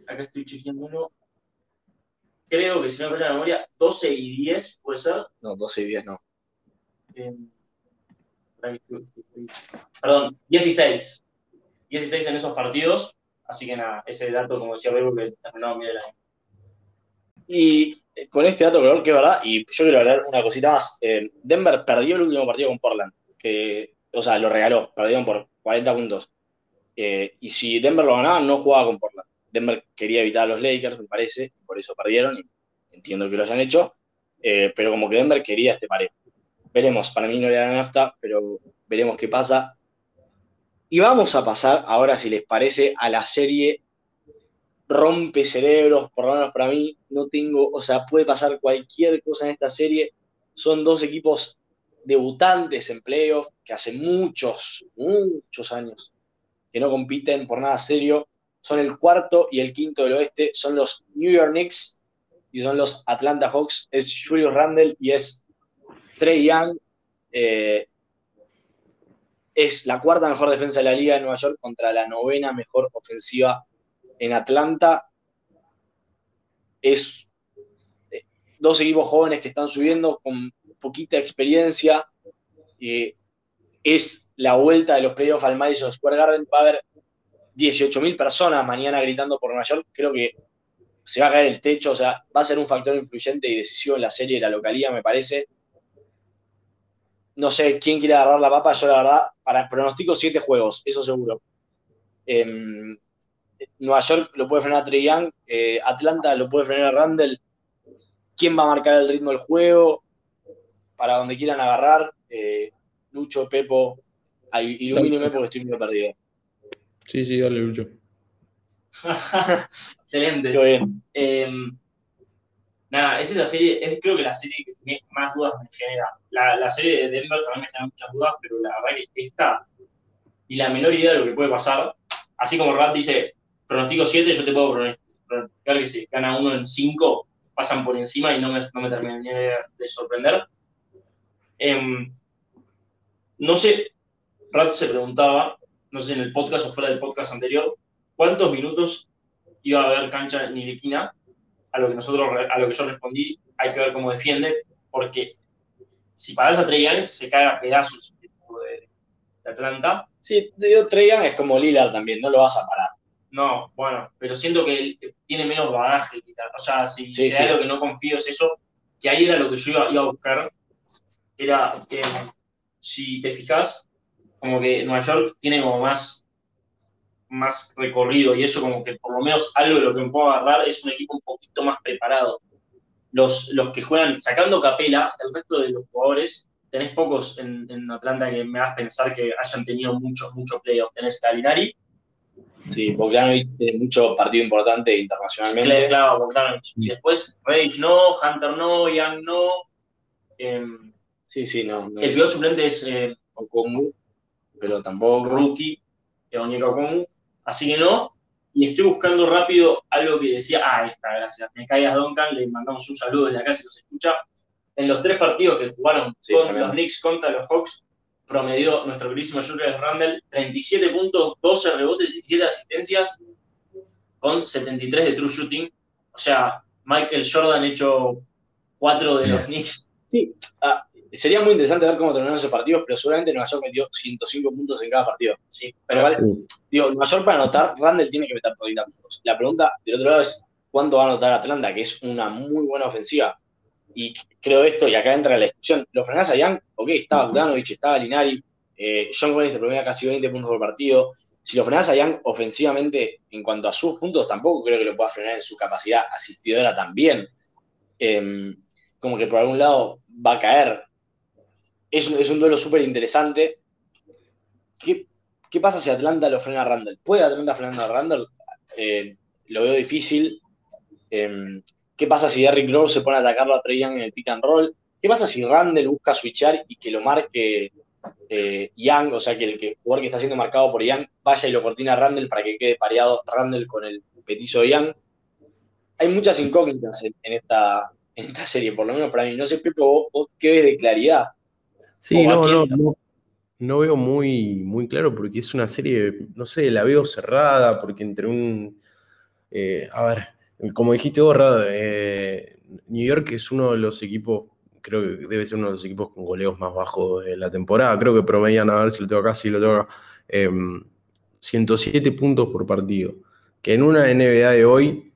acá estoy chequeándolo, creo que si no me falla la memoria, 12 y 10, ¿puede ser? No, 12 y 10 no. Eh, perdón, 16. 16 en esos partidos. Así que nada, ese dato, como decía Bebo, que terminó bien el año. Y eh, con este dato, creo que es verdad, y yo quiero hablar una cosita más. Eh, Denver perdió el último partido con Portland, que, o sea, lo regaló, perdieron por 40 puntos. Eh, y si Denver lo ganaba, no jugaba con Portland. Denver quería evitar a los Lakers, me parece, por eso perdieron, y entiendo que lo hayan hecho, pero como que Denver quería este parejo. Veremos, para mí no le dan hasta, pero veremos qué pasa. Y vamos a pasar ahora, si les parece, a la serie rompe cerebros, por lo menos para mí, no tengo, o sea, puede pasar cualquier cosa en esta serie. Son dos equipos debutantes en playoff que hace muchos, muchos años que no compiten por nada serio. Son el cuarto y el quinto del oeste, son los New York Knicks y son los Atlanta Hawks. Es Julius Randle y es Trey Young. Eh, es la cuarta mejor defensa de la liga de Nueva York contra la novena mejor ofensiva en Atlanta. Es eh, dos equipos jóvenes que están subiendo con poquita experiencia. Eh, es la vuelta de los playoffs al Madison Square Garden. Va a haber 18.000 personas mañana gritando por Nueva York. Creo que se va a caer el techo. O sea, va a ser un factor influyente y decisivo en la serie de la localidad, me parece no sé quién quiere agarrar la papa, yo la verdad, para pronostico siete juegos, eso seguro. Em, Nueva York lo puede frenar a Trey Young, eh, Atlanta lo puede frenar a Randall. ¿Quién va a marcar el ritmo del juego? Para donde quieran agarrar. Eh, Lucho, Pepo, ilumíneme porque estoy muy perdido. Sí, sí, dale, Lucho. Excelente. Yo bien. Em, nada, esa es la serie, es creo que la serie que más dudas me genera. La, la, serie de Denver también me genera muchas dudas, pero la verdad que esta y la menor idea de lo que puede pasar, así como Rat dice, pronostico 7, yo te puedo pronosticar que si gana uno en 5, pasan por encima y no me, no me terminaría de sorprender. Em, no sé, Rat se preguntaba, no sé si en el podcast o fuera del podcast anterior, ¿cuántos minutos iba a haber cancha Niliquina a lo que nosotros, a lo que yo respondí, hay que ver cómo defiende, porque si paras a Trey Young, se cae a pedazos equipo de, Atlanta. Sí, digo, Trey Young es como Lillard también, no lo vas a parar. No, bueno, pero siento que él tiene menos bagaje. O sea, si, hay algo que no confío es eso, que ahí era lo que yo iba, a buscar. Era que, si te fijas, como que Nueva York tiene como más más recorrido y eso como que por lo menos algo de lo que me puedo agarrar es un equipo un poquito más preparado. Los, los que juegan, sacando Capela, el resto de los jugadores, tenés pocos en, Atlanta que me hagas pensar que hayan tenido muchos, muchos playoffs. Tenés Calinari, Sí, Bogdanovich tiene mucho partido importante internacionalmente. Claro, Bogdanovich. Y después, Rage no, Hunter no, Young no. Em, sí, sí, no, El peor suplente es eh, Okongu, pero tampoco. Rookie, Onyeka Okongu. Así que no. Y estoy buscando rápido algo que decía. Ah, esta, gracias. Me caigas Duncan, le mandamos un saludo desde acá si nos escucha. En los tres partidos que jugaron con los Knicks contra los Hawks, promedió nuestro queridísimo Julius Randle 37 puntos, 12 rebotes y 7 asistencias con 73 de true shooting. O sea, Michael Jordan hecho 4 de los Knicks. Sí, ah, sería muy interesante ver cómo terminaron esos partidos, pero seguramente Nueva York metió 105 puntos en cada partido. Sí, pero vale, digo, Nueva York para anotar, Randle tiene que meter 30 puntos. La pregunta del otro lado es, ¿cuánto va a anotar Atlanta? Que es una muy buena ofensiva y creo esto, y acá entra la discusión, lo frenás a Young, ok, estaba Bogdanovich, estaba Linari, eh, John Collins te promedia casi 20 puntos por partido. Si lo frenás a Young ofensivamente, en cuanto a sus puntos, tampoco creo que lo pueda frenar en su capacidad asistidora también. Em, como que por algún lado va a caer. Es, un duelo súper interesante. ¿Qué, ¿Qué, pasa si Atlanta lo frena a Randall? ¿Puede Atlanta frenar a Randall? Eh, lo veo difícil. Em, ¿Qué pasa si Derrick Rose se pone a atacarlo a Trey Young en el pick and roll? ¿Qué pasa si Randall busca switchar y que lo marque eh, Young, o sea, que el, jugador que está siendo marcado por Young vaya y lo cortina a Randall para que quede pareado Randall con el petizo de Young? Hay muchas incógnitas en, esta, serie, por lo menos para mí. No sé, vos, qué ves de claridad. Sí, no, no, no, veo muy, muy claro porque es una serie, no sé, la veo cerrada porque entre un... Eh, a ver, como dijiste vos, eh, New York es uno de los equipos, creo que debe ser uno de los equipos con goleos más bajos de la temporada. Creo que promedian, a ver si lo tengo acá, si lo tengo acá, 107 em, puntos por partido. Que en una NBA de hoy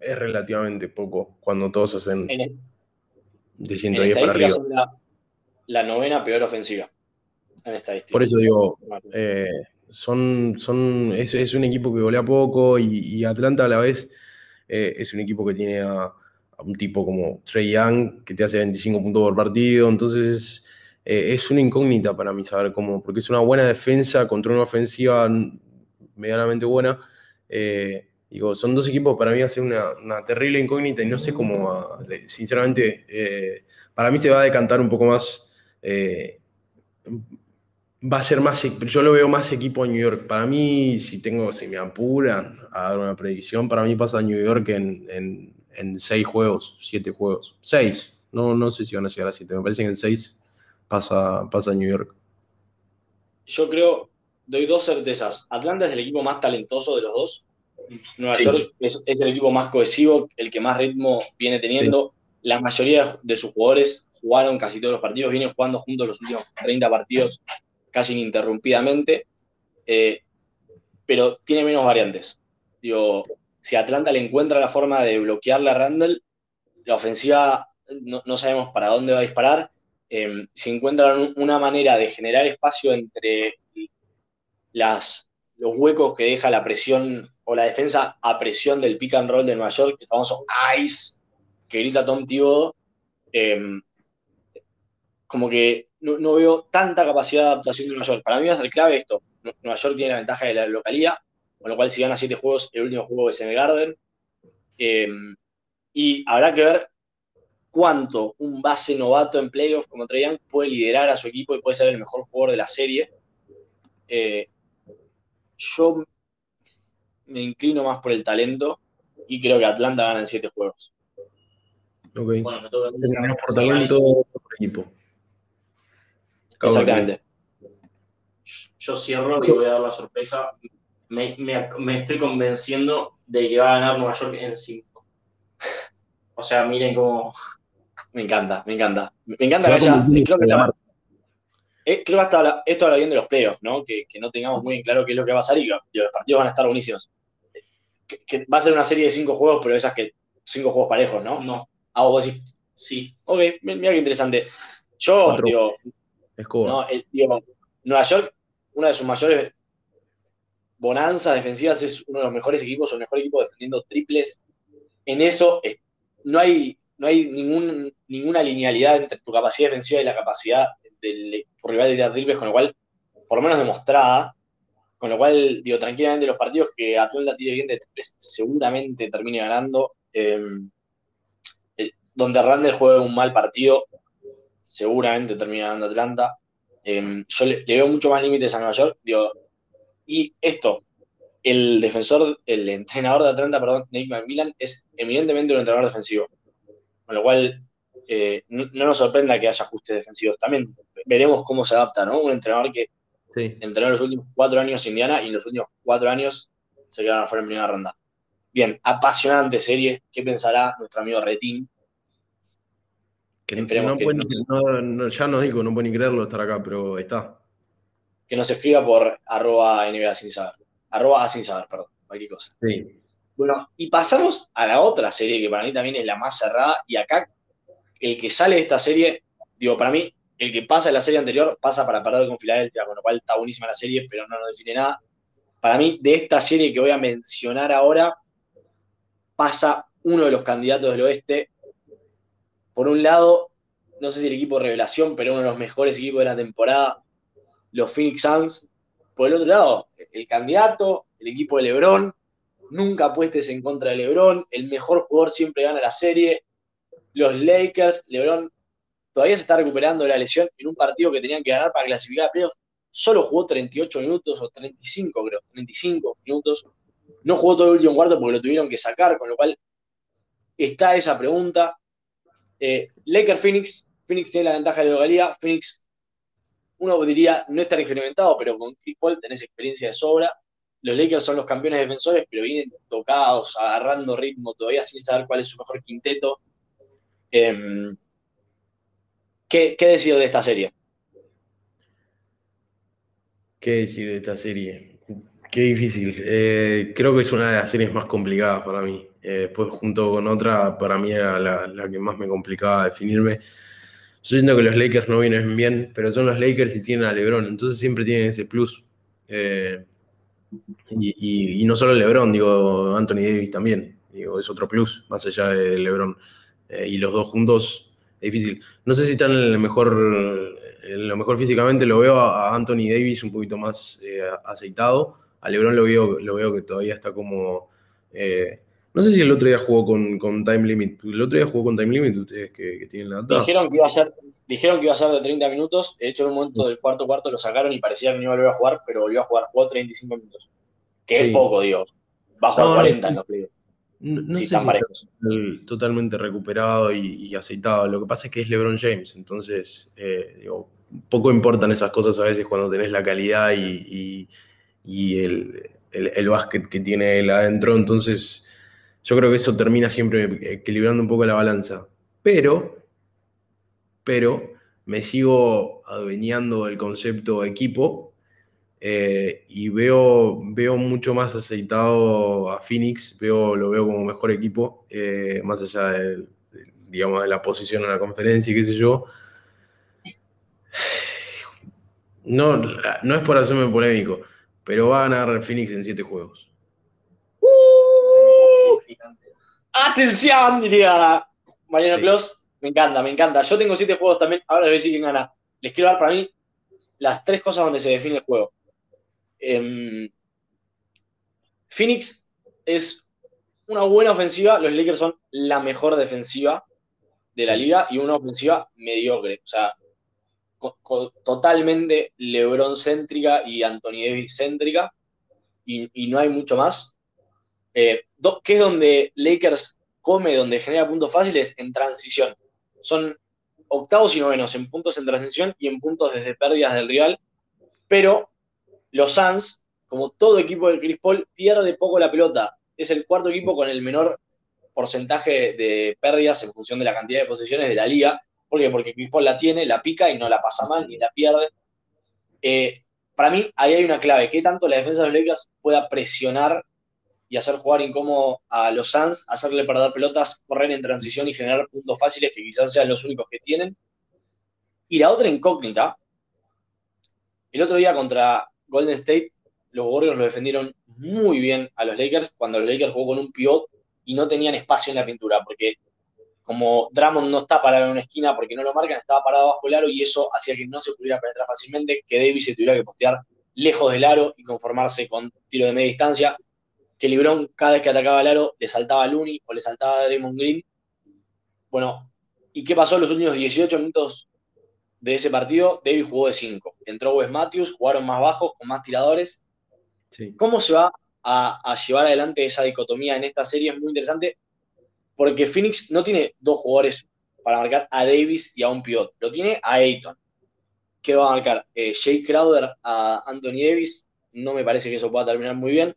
es relativamente poco cuando todos hacen de 110 para arriba. Son la, novena peor ofensiva en estadística. Por eso digo, eh, son, son, es, un equipo que golea poco y Atlanta a la vez eh, es un equipo que tiene a, un tipo como Trey Young, que te hace 25 puntos por partido, entonces eh, es una incógnita para mí saber cómo, porque es una buena defensa contra una ofensiva medianamente buena. Digo, son dos equipos para mí hace una, una terrible incógnita y no sé cómo, sinceramente, para mí se va a decantar un poco más va a ser más, yo lo veo más equipo en New York. Para mí, si tengo, si me apuran a dar una predicción, para mí pasa New York en, seis juegos, siete juegos. Seis. No, no sé si van a llegar a siete. Me parece que en seis pasa, pasa New York. Yo creo, doy dos certezas. Atlanta es el equipo más talentoso de los dos. Nueva York es, el equipo más cohesivo, el que más ritmo viene teniendo. La mayoría de sus jugadores jugaron casi todos los partidos, vienen jugando juntos los últimos 30 partidos casi ininterrumpidamente, eh, pero tiene menos variantes. Digo, si Atlanta le encuentra la forma de bloquearle a Randall, la ofensiva no, sabemos para dónde va a disparar. Eh, si encuentran una manera de generar espacio entre las, los huecos que deja la presión o la defensa a presión del pick and roll de Nueva York, el famoso ICE que grita Tom Thibodeau, eh, como que no, veo tanta capacidad de adaptación de Nueva York. Para mí va a ser clave esto. Nueva York tiene la ventaja de la localidad, con lo cual si gana siete juegos, el último juego es en el Garden. Eh, y habrá que ver cuánto un base novato en playoff como Trey puede liderar a su equipo y puede ser el mejor jugador de la serie. Eh, yo me inclino más por el talento y creo que Atlanta gana en siete juegos. Ok. Bueno, me toca por talento por equipo. Exactamente. Yo cierro y voy a dar la sorpresa. Me, estoy convenciendo de que va a ganar Nueva York en 5. O sea, miren cómo. Me encanta, me encanta. Me encanta que haya. Creo que, está, eh, creo que hasta esto habla bien de los playoffs, ¿no? Que, no tengamos muy en claro qué es lo que va a y los partidos van a estar buenísimos. Que, va a ser una serie de cinco juegos, pero esas que cinco juegos parejos, ¿no? No. Ah, vos decís. Sí. Ok, mira qué interesante. Yo, digo, no, Nueva York, una de sus mayores bonanzas defensivas, es uno de los mejores equipos, o el mejor equipo defendiendo triples. En eso no hay, no hay ningún, ninguna linealidad entre tu capacidad defensiva y la capacidad del rival de tirar triples, con lo cual, por lo menos demostrada, Con lo cual, digo, tranquilamente los partidos que Atlanta tire bien de tres seguramente termine ganando. Em, eh, donde Randall juegue un mal partido, seguramente termina ganando Atlanta. Em, yo le, veo mucho más límites a Nueva York. Digo, y esto, el defensor, el entrenador de Atlanta, perdón, Nick McMillan, es eminentemente un entrenador defensivo. Con lo cual, eh, no, nos sorprenda que haya ajustes defensivos. También veremos cómo se adapta, ¿no? Un entrenador que entrenó los últimos cuatro años Indiana y en los últimos cuatro años se quedaron afuera en primera ronda. Bien, apasionante serie. ¿Qué pensará nuestro amigo Retín? Que, no ya no digo, no puedo ni creerlo estar acá, pero está. Que nos escriba por arroba NBA sin saber. Arroba sin saber, perdón, cualquier cosa. Sí. Bueno, y pasamos a la otra serie que para mí también es la más cerrada. Y acá, el que sale de esta serie, digo, para mí, el que pasa de la serie anterior pasa para perder con Filadelfia, con lo cual está buenísima la serie, pero no nos define nada. Para mí, de esta serie que voy a mencionar ahora, pasa uno de los candidatos del oeste. Por un lado, no sé si el equipo de revelación, pero uno de los mejores equipos de la temporada, los Phoenix Suns. Por el otro lado, el candidato, el equipo de LeBron, nunca apuestes en contra de LeBron, el mejor jugador siempre gana la serie. Los Lakers, LeBron todavía se está recuperando de la lesión en un partido que tenían que ganar para clasificar a playoffs. Solo jugó 38 minutos o 35, creo, 35 minutos. No jugó todo el último cuarto porque lo tuvieron que sacar, con lo cual está esa pregunta. Eh, Lakers Phoenix, Phoenix tiene la ventaja de la localidad. Phoenix, uno diría, no es tan experimentado, pero con Chris Paul tenés experiencia de sobra. Los Lakers son los campeones defensores, pero vienen tocados, agarrando ritmo, todavía sin saber cuál es su mejor quinteto. Em, ¿qué, ¿Qué decido de esta serie? ¿Qué decir de esta serie? Qué difícil. Eh, creo que es una de las series más complicadas para mí. Eh, después, junto con otra, para mí era la, que más me complicaba definirme. Yo siento que los Lakers no vienen bien, pero son los Lakers y tienen a LeBron, entonces siempre tienen ese plus. Eh, y, no solo LeBron, digo, Anthony Davis también. Digo, es otro plus, más allá de LeBron. Eh, y los dos juntos es difícil. No sé si están en, mejor, lo mejor físicamente, lo veo a Anthony Davis un poquito más eh, aceitado. A LeBron lo veo, lo veo que todavía está como. No sé si el otro día jugó con, con, Time Limit. El otro día jugó con Time Limit, ustedes que, tienen la data. Dijeron que, iba a ser, dijeron que iba a ser de 30 minutos. De hecho, en un momento del cuarto cuarto lo sacaron y parecía que no iba a volver a jugar, pero volvió a jugar. Jugó 35 minutos. Que es poco, digo. Bajo a 40 en los playoffs. No, sé si totalmente recuperado y, aceitado. Lo que pasa es que es LeBron James, entonces eh, digo, poco importan esas cosas a veces cuando tenés la calidad y, el, el, básquet que tiene él adentro. Entonces, yo creo que eso termina siempre equilibrando un poco la balanza. Pero, pero me sigo adueñando del concepto equipo eh, y veo, veo mucho más aceitado a Phoenix, veo, lo veo como mejor equipo, eh, más allá de, digamos, de la posición en la conferencia y qué sé yo. No, no es por hacerme polémico, pero va a ganar Phoenix en siete juegos. ¡Atención! Diría Mariano Plus. Me encanta, me encanta. Yo tengo siete juegos también. Ahora les voy a decir quién gana. Les quiero dar para mí las tres cosas donde se define el juego. Em, Phoenix es una buena ofensiva, los Lakers son la mejor defensiva de la liga y una ofensiva mediocre. O sea, totalmente LeBron céntrica y Anthony Davis céntrica y, no hay mucho más. Eh, ¿Qué es donde Lakers come, donde genera puntos fáciles? En transición. Son octavos y novenos en puntos en transición y en puntos desde pérdidas del rival, pero los Suns, como todo equipo del Chris Paul, pierde poco la pelota. Es el cuarto equipo con el menor porcentaje de pérdidas en función de la cantidad de posiciones de la liga. ¿Por qué? Porque Chris Paul la tiene, la pica y no la pasa mal ni la pierde. Eh, para mí, ahí hay una clave. ¿Qué tanto la defensa de los Lakers pueda presionar y hacer jugar incómodo a los Suns, hacerle perder pelotas, correr en transición y generar puntos fáciles que quizás sean los únicos que tienen? Y la otra incógnita, el otro día contra Golden State, los Warriors lo defendieron muy bien a los Lakers cuando los Lakers jugó con un pivot y no tenían espacio en la pintura, porque como Drummond no está parado en una esquina porque no lo marcan, estaba parado bajo el aro y eso hacía que no se pudiera penetrar fácilmente, que Davis se tuviera que postear lejos del aro y conformarse con tiro de media distancia. Que LeBron, cada vez que atacaba el aro, le saltaba a Looney o le saltaba a Draymond Green. Bueno, ¿y qué pasó en los últimos 18 minutos de ese partido? Davis jugó de 5. Entró Wes Matthews, jugaron más bajos, con más tiradores. ¿Cómo se va a, llevar adelante esa dicotomía en esta serie? Es muy interesante porque Phoenix no tiene dos jugadores para marcar a Davis y a un pivot, lo tiene a Ayton. ¿Qué va a marcar? Eh, Jake Crowder a Anthony Davis, no me parece que eso pueda terminar muy bien.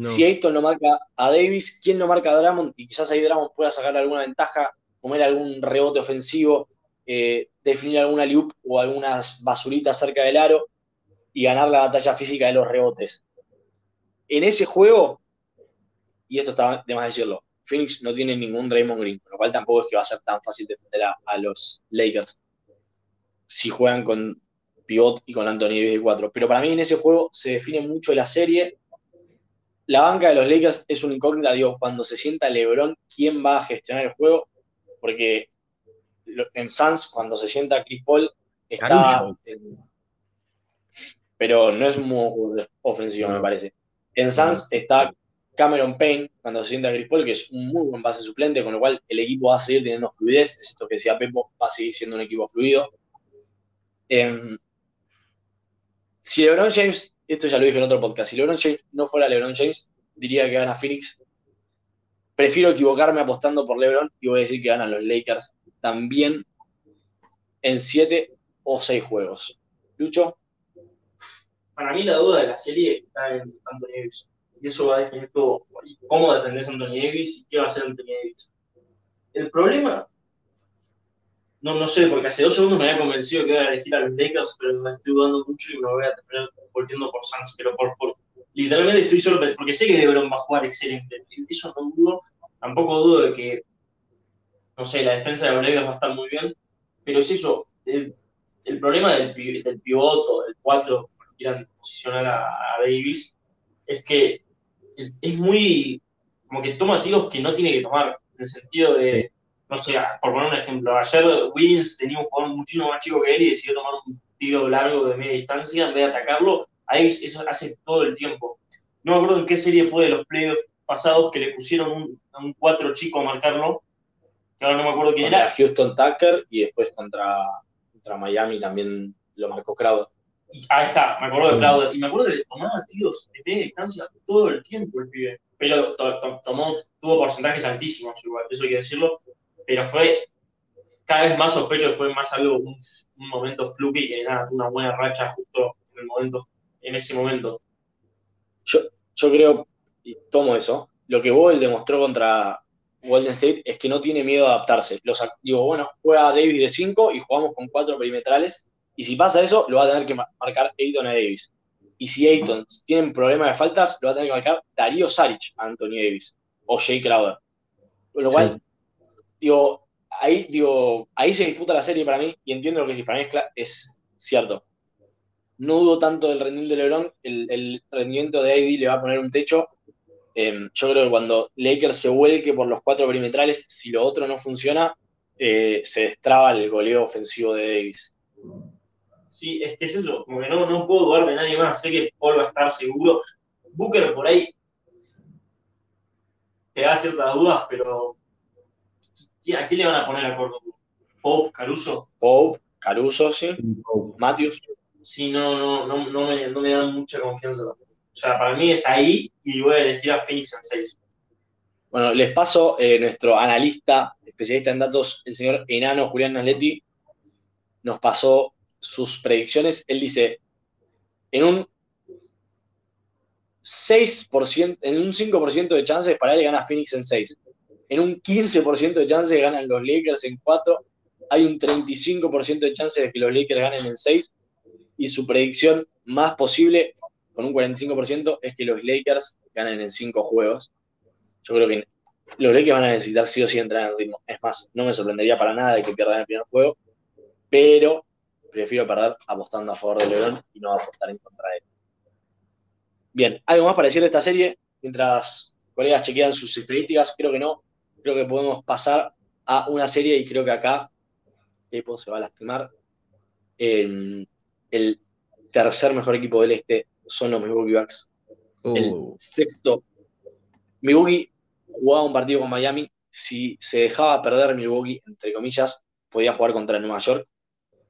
Si Ayton lo marca a Davis, ¿quién lo marca a Drummond? Y quizás ahí Drummond pueda sacar alguna ventaja, comer algún rebote ofensivo, eh, definir alguna loop o algunas basuritas cerca del aro y ganar la batalla física de los rebotes. En ese juego, y esto está de más decirlo, Phoenix no tiene ningún Draymond Green, lo cual tampoco es que va a ser tan fácil defender a, a los Lakers si juegan con Pivot y con Anthony Davis de 4. Pero para mí en ese juego se define mucho la serie. La banca de los Lakers es un incógnita, digo, cuando se sienta LeBron, ¿quién va a gestionar el juego? Porque en Suns, cuando se sienta Chris Paul, está... pero no es muy ofensivo, me parece. En Suns está Cameron Payne, cuando se sienta Chris Paul, que es un muy buen base suplente, con lo cual el equipo va a seguir teniendo fluidez. Es esto que decía Pepo, va a seguir siendo un equipo fluido. Em, si LeBron James, esto ya lo dije en otro podcast, si LeBron James no fuera LeBron James, diría que gana Phoenix. Prefiero equivocarme apostando por LeBron y voy a decir que ganan los Lakers también en siete o seis juegos. Lucho. Para mí la duda de la serie está en Anthony Davis. Y eso va a definir todo. Cómo defendés a Anthony Davis y qué va a hacer Anthony Davis. El problema no, no sé, porque hace dos segundos me había convencido que iba a elegir a los Lakers, pero me estoy dudando mucho y me voy a terminar volviendo por Suns. Pero por, por, literalmente estoy solo porque sé que LeBron va a jugar excelente. Eso no dudo. Tampoco dudo de que, no sé, la defensa de Lakers va a estar muy bien. Pero es eso, el, el problema del, del pivoto, del 4, cuando quieran posicionar a, a Davis, es que es muy como que toma tiros que no tiene que tomar, en el sentido de no sé, por poner un ejemplo, ayer Wiggins tenía un jugador muchísimo más chico que él y decidió tomar un tiro largo de media distancia en vez de atacarlo. Ahí eso hace todo el tiempo. No me acuerdo en qué serie fue de los playoffs pasados que le pusieron un, un cuatro chico a marcarlo, que ahora no me acuerdo quién era. Houston Tucker y después contra, contra Miami también lo marcó Crowder. ahí está, me acuerdo de Crowder. Y me acuerdo que le tomaba tiros de media distancia todo el tiempo el pibe. Pero tomó, tuvo porcentajes altísimos, igual, eso hay que decirlo pero fue cada vez más sospecho, fue más algo, un, momento fluky que nada, una buena racha justo en, el momento, en ese momento. Yo, yo creo, y tomo eso, lo que Boyle demostró contra Golden State es que no tiene miedo a adaptarse. Los, digo, bueno, juega Davis de 5 y jugamos con 4 perimetrales, y si pasa eso, lo va a tener que marcar Ayton a Davis. Y si Ayton tiene problemas de faltas, lo va a tener que marcar Darío Saric a Anthony Davis o Jay Crowder. Con lo cual, digo, ahí, digo, ahí se disputa la serie para mí y entiendo lo que si para mí es, cierto. No dudo tanto del rendimiento de LeBron, el, rendimiento de AD le va a poner un techo. Em, yo creo que cuando Lakers se vuelque por los cuatro perimetrales, si lo otro no funciona, eh, se destraba el goleo ofensivo de Davis. Sí, es que es eso, como que no, no puedo dudar de nadie más, sé que Paul va a estar seguro. Booker por ahí te da ciertas dudas, pero ¿A quién le van a poner a Córdoba? ¿Pope, Caruso? Pope, Caruso, sí. Matthews. Sí, no, no, no, no, me, no me dan mucha confianza O sea, para mí es ahí y voy a elegir a Phoenix en 6. Bueno, les paso eh, nuestro analista, especialista en datos, el señor enano Julián Naletti, nos pasó sus predicciones. Él dice, en un 6%, en un 5% de chances para él gana Phoenix en 6 en un 15% de chance ganan los Lakers en 4, hay un 35% de chance de que los Lakers ganen en 6, y su predicción más posible, con un 45%, es que los Lakers ganen en 5 juegos. Yo creo que los Lakers van a necesitar sí o sí entrar en ritmo. Es más, no me sorprendería para nada de que pierdan el primer juego, pero prefiero perder apostando a favor de LeBron y no apostar en contra de él. Bien, ¿algo más para decir de esta serie? Mientras colegas chequean sus estadísticas, creo que no creo que podemos pasar a una serie y creo que acá Epo se va a lastimar. el tercer mejor equipo del este son los Milwaukee Bucks. El Uh, sexto. Milwaukee jugaba un partido con Miami. Si se dejaba perder Milwaukee, entre comillas, podía jugar contra Nueva York.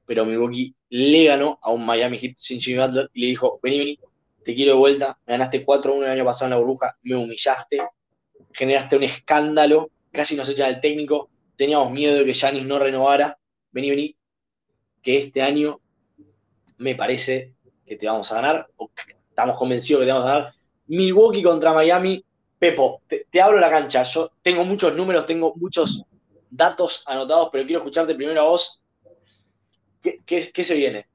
Pero Milwaukee le ganó a un Miami Heat sin Jimmy Butler y le dijo: Vení, vení, te quiero de vuelta. Me ganaste 4-1 el año pasado en la burbuja, me humillaste, generaste un escándalo, casi nos echan el técnico. Teníamos miedo de que Giannis no renovara. Vení, vení, que este año me parece que te vamos a ganar, o estamos convencidos que te vamos a ganar. Milwaukee contra Miami. Pepo, te, te abro la cancha. Yo tengo muchos números, tengo muchos datos anotados, pero quiero escucharte primero a vos. ¿Qué, qué- qué se viene?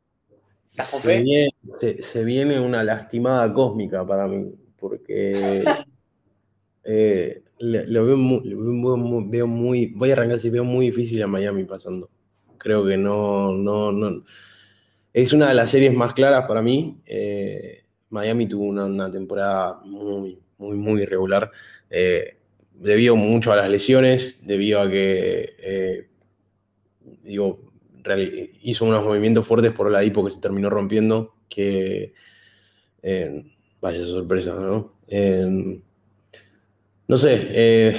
¿Estás con se, fe? viene, se- se viene una lastimada cósmica para mí, porque eh, veo muy, voy a arrancar así, veo muy difícil a Miami pasando. Creo que no, no, no. Es una de las series más claras para mí. Eh, Miami tuvo una, temporada muy, muy, muy irregular. eh, debido mucho a las lesiones, debido a que, eh, digo, hizo unos movimientos fuertes por la hipo que se terminó rompiendo, que vaya sorpresa, ¿no? No sé, eh,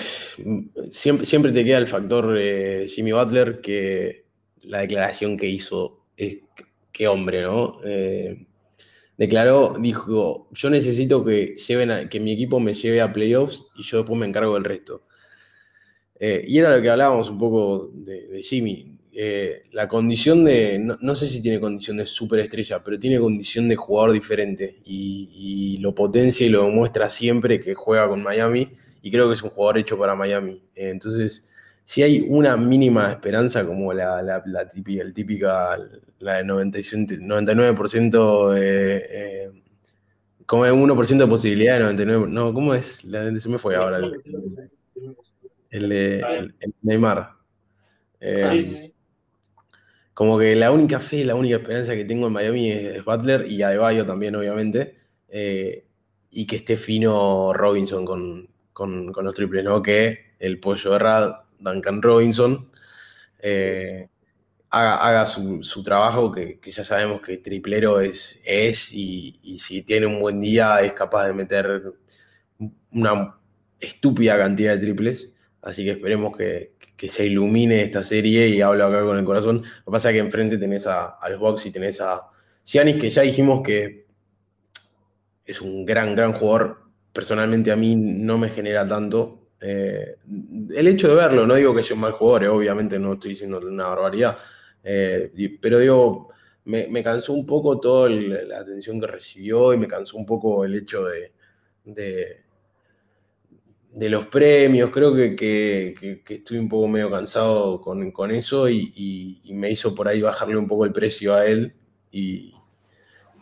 siempre, siempre te queda el factor eh, Jimmy Butler, que la declaración que hizo, es, qué hombre, ¿no? Eh, declaró, dijo, yo necesito que, lleven a- que mi equipo me lleve a playoffs y yo después me encargo del resto. Eh, y era lo que hablábamos un poco de, Jimmy. La condición de, no, no sé si tiene condición de superestrella, pero tiene condición de jugador diferente y, y lo potencia y lo demuestra siempre que juega con Miami y creo que es un jugador hecho para Miami. Entonces, si hay una mínima esperanza como la, la, la típica, el típica, la de 95 99% de... Eh, como es 1% de posibilidad de 99%, no, ¿cómo es? La- se me fue ahora el, el, el- el Neymar. Eh, Sí, sí, sí. como que la única fe, la única esperanza que tengo en Miami es, es Butler y Adebayo también, obviamente. eh, y que esté fino Robinson con, con- con los triples, ¿no? Que el pollo de Rad, Duncan Robinson, eh, haga, haga su, su trabajo, que, que ya sabemos que triplero es, es y, y si tiene un buen día es capaz de meter una estúpida cantidad de triples. Así que esperemos que, que se ilumine esta serie y hablo acá con el corazón. Lo que pasa es que enfrente tenés a, a los Bucks y tenés a Giannis, que ya dijimos que es un gran, gran jugador. Personalmente a mí no me genera tanto. eh, el hecho de verlo, no digo que sea un mal jugador, eh, obviamente no estoy diciendo una barbaridad, eh, pero digo, me, cansó un poco toda la atención que recibió y me cansó un poco el hecho de, de, los premios. Creo que, que, que- estoy un poco medio cansado con, con eso y, y- y me hizo por ahí bajarle un poco el precio a él y,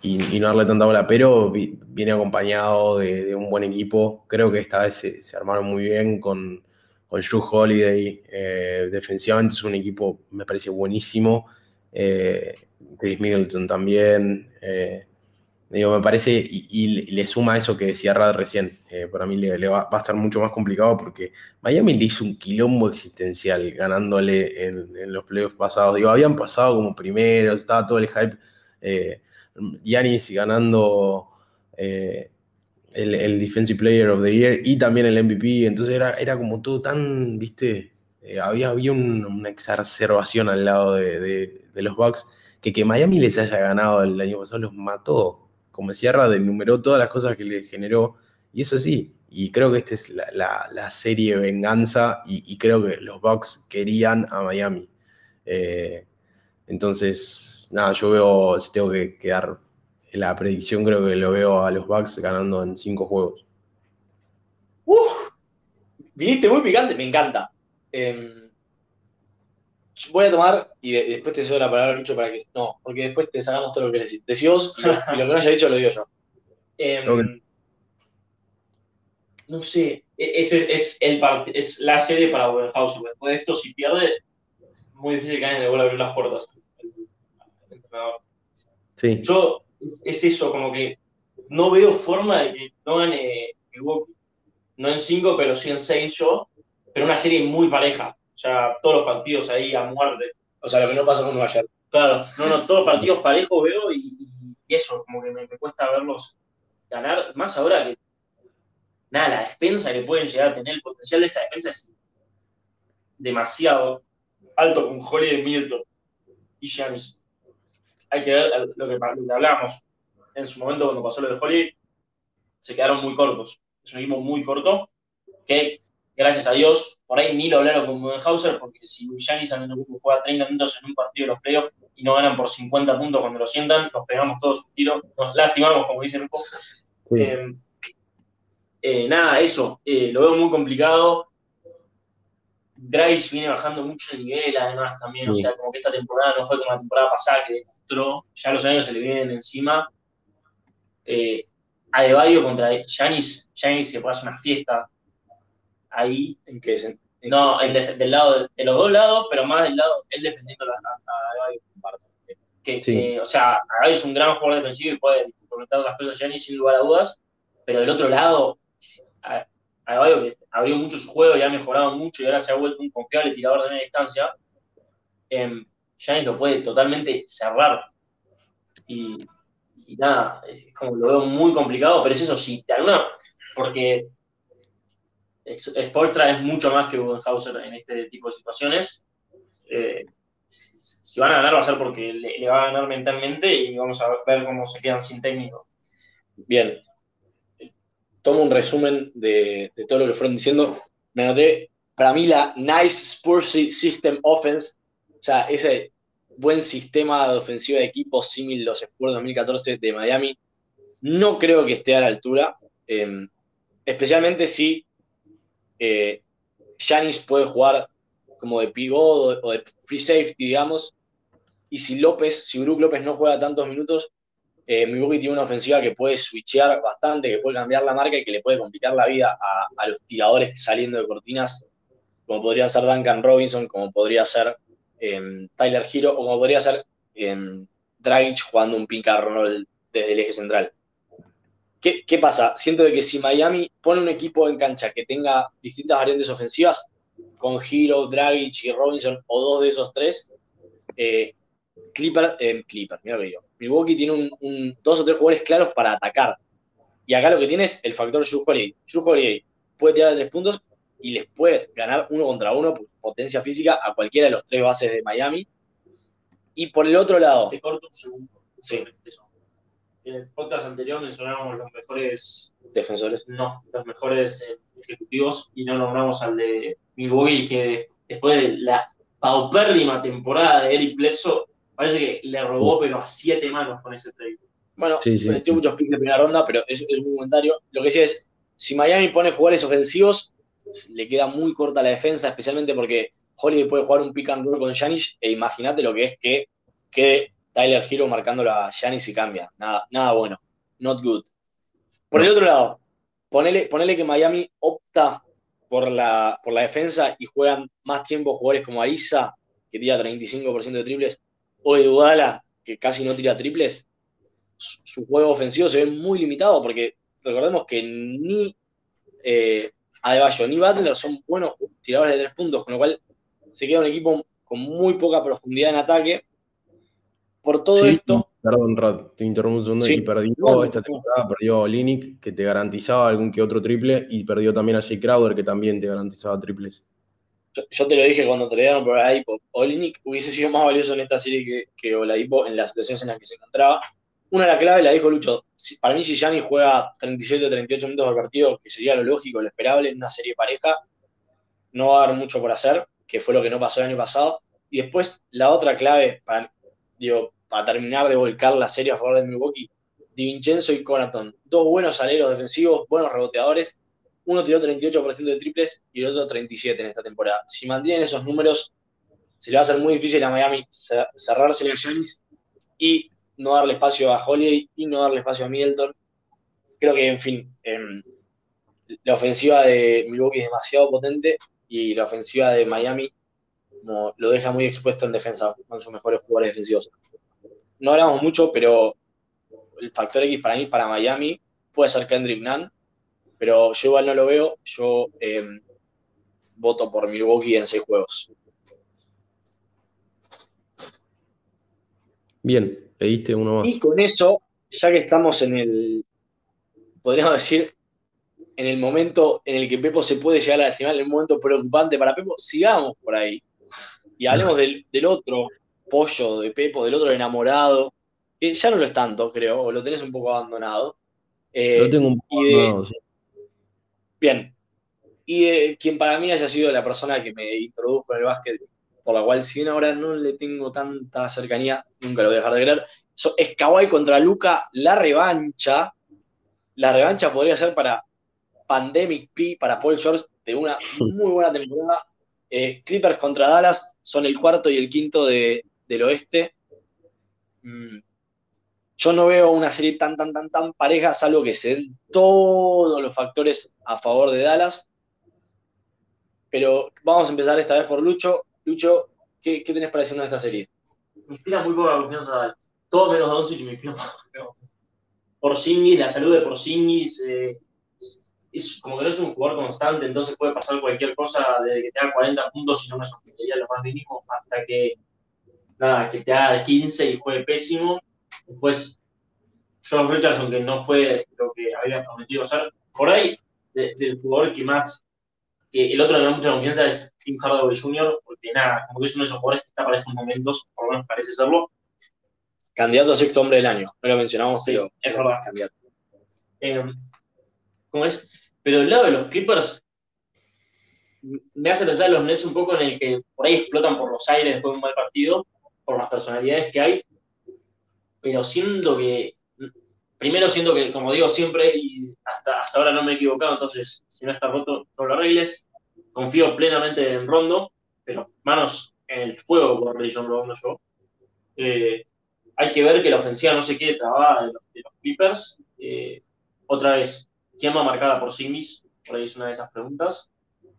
y- no darle tanta bola, pero vi- viene acompañado de, un buen equipo. Creo que esta vez se, armaron muy bien con, con Drew Holiday. eh, defensivamente es un equipo, me parece buenísimo. Eh, Chris Middleton también. eh, digo, me parece, y, le suma eso que decía Rad recién. para mí le, va, a estar mucho más complicado porque Miami le hizo un quilombo existencial ganándole en, los playoffs pasados. Digo, habían pasado como primeros, estaba todo el hype. Giannis ganando eh, el, Defensive Player of the Year y también el MVP. Entonces era, era como todo tan, viste, eh, había, había un- una exacerbación al lado de, de- de los Bucks que que Miami les haya ganado el año pasado los mató. Como Sierra enumeró todas las cosas que le generó. Y eso sí, y creo que esta es la, la- serie venganza y, y creo que los Bucks querían a Miami. Eh, entonces, nada, yo veo, si tengo que quedar en la predicción, creo que lo veo a los Bucks ganando en cinco juegos. Uf, viniste muy picante, me encanta. Em, voy a tomar y, de- y después te cedo la palabra Lucho para que. No, porque después te sacamos todo lo que querés decir. Decí vos y lo, y lo que no haya dicho lo digo yo. Em. No sé. E- Ese es, el es la serie para Budenhauser. Después de esto, si pierde, muy difícil que alguien le vuelva a abrir las puertas entrenador. Sí, Yo, es, es eso, como que no veo forma de que no gane Milwaukee. No en 5, pero sí en 6 yo. Pero una serie muy pareja. O sea, todos los partidos ahí a muerte. O sea, lo que no pasó con Nueva York. Claro, no, no, todos los partidos parejos veo y, y eso, como que me, me cuesta verlos ganar, más ahora que nada, la defensa que pueden llegar a tener, el potencial de esa defensa es demasiado alto con Holiday Milton y Giannis. Hay que ver lo que, lo que hablábamos en su momento cuando pasó lo de Holiday, se quedaron muy cortos. Es un equipo muy corto que, gracias a Dios, por ahí ni lo hablaron con Budenhauser, porque si Giannis juega 30 minutos en un partido de los playoffs y no ganan por 50 puntos cuando lo sientan, nos pegamos todos un tiro, nos lastimamos, como dice el eh, eh, nada, eso, eh, lo veo muy complicado. Dragic viene bajando mucho el nivel, además también, o sea, como que esta temporada no fue como la temporada pasada que ya los años se le vienen encima. Eh, Adebayo contra Yanis, Yanis se puede hacer una fiesta ahí. ¿En qué No, del lado de, los dos lados, pero más del lado, él defendiendo a, Adebayo. Que, que, o sea, Adebayo es un gran jugador defensivo y puede comentar las cosas a Yanis sin lugar a dudas, pero del otro lado, Adebayo que abrió mucho su juego y ha mejorado mucho y ahora se ha vuelto un confiable tirador de media distancia, eh, lo puede totalmente cerrar. Y, nada, es como lo veo muy complicado, pero es eso, sí, de alguna, porque Sportra es mucho más que Budenhauser en este tipo de situaciones. Eh, si van a ganar va a ser porque le, va a ganar mentalmente y vamos a ver cómo se quedan sin técnico. Bien. Tomo un resumen de, todo lo que fueron diciendo. Me noté, para mí la Nice Spursy System Offense, sea, ese buen sistema de ofensiva de equipo, similar los Spurs 2014 de Miami, no creo que esté a la altura, em, especialmente si eh, Giannis puede jugar como de pivot o de free safety, digamos, y si López, si Brook López no juega tantos minutos, eh, Milwaukee tiene una ofensiva que puede switchear bastante, que puede cambiar la marca y que le puede complicar la vida a los tiradores saliendo de cortinas, como podría ser Duncan Robinson, como podría ser Tyler Hero, o como podría ser en Dragic jugando un pick and desde el eje central. ¿Qué, pasa? Siento que si Miami pone un equipo en cancha que tenga distintas variantes ofensivas, con Hero, Dragic y Robinson, o dos de esos tres, eh, Clipper, eh, Clipper, mira que Milwaukee tiene un, dos o tres jugadores claros para atacar. Y acá lo que tiene es el factor Drew Holiday. Drew puede tirar de tres puntos y les puede ganar uno contra uno por potencia física a cualquiera de los tres bases de Miami. Y por el otro lado. Te corto un segundo. Sí. En el podcast anterior mencionábamos los mejores. Defensores. No, los mejores eh, ejecutivos y no nombramos al de Milwaukee, que después de la paupérrima temporada de Eric Bledsoe, parece que le robó, pero a siete manos con ese trade. Bueno, sí, metió muchos picks de primera ronda, pero es, es un comentario. Lo que sí es, si Miami pone jugadores ofensivos, le queda muy corta la defensa, especialmente porque Holiday puede jugar un pick and roll con Janis e imagínate lo que es que quede Tyler Hero marcándolo a Janis y cambia. Nada, nada bueno. Not good. Por el otro lado, ponele, que Miami opta por la, por la defensa y juegan más tiempo jugadores como Aiza, que tira 35% de triples, o Edudala, que casi no tira triples, su, juego ofensivo se ve muy limitado porque recordemos que ni eh, Adebayo ni Butler son buenos tiradores de tres puntos, con lo cual se queda un equipo con muy poca profundidad en ataque. Por todo esto. Perdón, Rad, te interrumpo un segundo. Y perdió esta temporada, perdió a Linick, que te garantizaba algún que otro triple, y perdió también a Jay Crowder, que también te garantizaba triples. Yo, te lo dije cuando te dieron por. Olinick hubiese sido más valioso en esta serie que, que Oladipo en las situaciones en las que se encontraba. Una de las claves la dijo Lucho. Para mí, si Gianni juega 37 o 38 minutos por partido, que sería lo lógico, lo esperable en una serie pareja, no va a haber mucho por hacer, que fue lo que no pasó el año pasado. Y después, la otra clave, para, digo, para terminar de volcar la serie a favor de Milwaukee, Di Vincenzo y Conaton. Dos buenos aleros defensivos, buenos reboteadores. Uno tiró 38% de triples y el otro 37 en esta temporada. Si mantienen esos números, se le va a hacer muy difícil a Miami cerrarse a Giannis y no darle espacio a Holiday y no darle espacio a Middleton. Creo que, en fin, em, la ofensiva de Milwaukee es demasiado potente y la ofensiva de Miami lo deja muy expuesto en defensa con sus mejores jugadores defensivos. No hablamos mucho, pero el factor X para mí, para Miami, puede ser Kendrick Nunn, pero yo igual no lo veo. Yo em, voto por Milwaukee en seis juegos. Bien, Leíste uno más. Y con eso, ya que estamos en el podríamos decir, en el momento en el que Pepo se puede llegar al final, en el momento preocupante para Pepo, sigamos por ahí. Y hablemos del, otro pollo de Pepo, del otro enamorado, que ya no lo es tanto, creo, o lo tenés un poco abandonado. Eh, lo tengo un poco abandonado, sí. Bien. Y de quien para mí haya sido la persona que me introdujo en el básquet, por la cual si bien ahora no le tengo tanta cercanía, nunca lo voy a dejar de creer, es Kawhi contra Luca, la revancha. La revancha podría ser para Pandemic P, para Paul George, de una muy buena temporada. Eh, Clippers contra Dallas son el cuarto y el quinto del oeste. Mm, yo no veo una serie tan, tan, tan, tan pareja, salvo que se den todos los factores a favor de Dallas. Pero vamos a empezar esta vez por Lucho. Lucho, ¿qué, qué tenés para decirnos de esta serie? Me inspira muy poca confianza. Todo menos Doncic me inspira Porzingis, la salud de Porzingis, eh, como que no es un jugador constante, entonces puede pasar cualquier cosa desde que te haga 40 puntos y no me sorprendería lo más mínimo, hasta que, nada, que te haga 15 y juegue pésimo Después, John Richardson, que no fue lo que había prometido ser. Por ahí, del jugador que más, que el otro me da mucha confianza es Tim Hardaway Jr., porque nada, como que es uno de esos jugadores que está para estos momentos, por lo menos parece serlo. Candidato a sexto hombre del año, no lo mencionamos, pero es verdad. Candidato. Eh, ¿Cómo es? Pero del lado de los Clippers, me hace pensar los Nets un poco en el que por ahí explotan por los aires después de un mal partido, por las personalidades que hay, pero siento que, primero siento que, como digo siempre, y hasta, hasta ahora no me he equivocado, entonces si no está roto, no lo arregles. Confío plenamente en Rondo, pero manos en el fuego por Rayon Rondo yo. Eh, hay que ver que la ofensiva no se quede trabada de los, Clippers. Eh, otra vez, ¿quién va a marcar por Singis? Por ahí es una de esas preguntas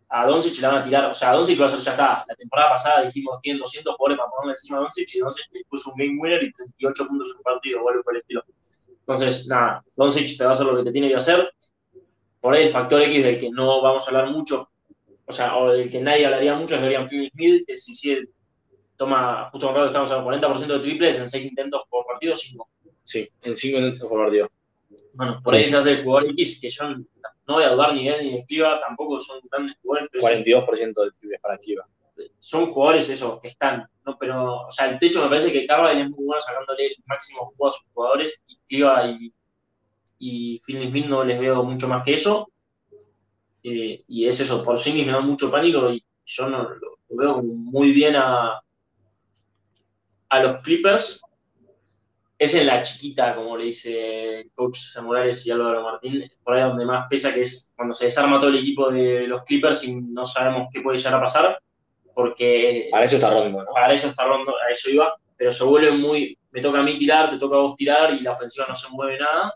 a Doncic le van a tirar, o sea, a Doncic va a ser ya está. La temporada pasada dijimos, tiene 200 jugadores para ponerle encima a Doncic y Doncic le puso un game winner y 38 puntos en un partido, vuelve por el estilo. Entonces, nada, Doncic te va a hacer lo que te tiene que hacer. Por ahí el factor X del que no vamos a hablar mucho, o sea, o del que nadie hablaría mucho es Dorian Finney-Smith, que si, si toma, justo un rato estamos al 40% de triples en 6 intentos por partido, 5. Sí, en 5 intentos por partido. Bueno, por ahí se hace el jugador X que yo no voy a dudar ni de él ni de Cliva, tampoco son grandes jugadores. 42% de triples para Cliva. Son jugadores esos que están, ¿no? pero, o sea, el techo me parece que Carvalho es muy bueno sacándole el máximo juego a sus jugadores y Cliva y, y Phil Smith no les veo mucho más que eso. Eh, y es eso, por sí me da mucho pánico y yo no lo, veo muy bien a, a los Clippers es en la chiquita, como le dice el coach Morales y Álvaro Martín, por ahí donde más pesa, que es cuando se desarma todo el equipo de los Clippers y no sabemos qué puede llegar a pasar, porque... Para eso está rondo, ¿no? Para eso está rondo, a eso iba, pero se vuelve muy... Me toca a mí tirar, te toca a vos tirar y la ofensiva no se mueve nada.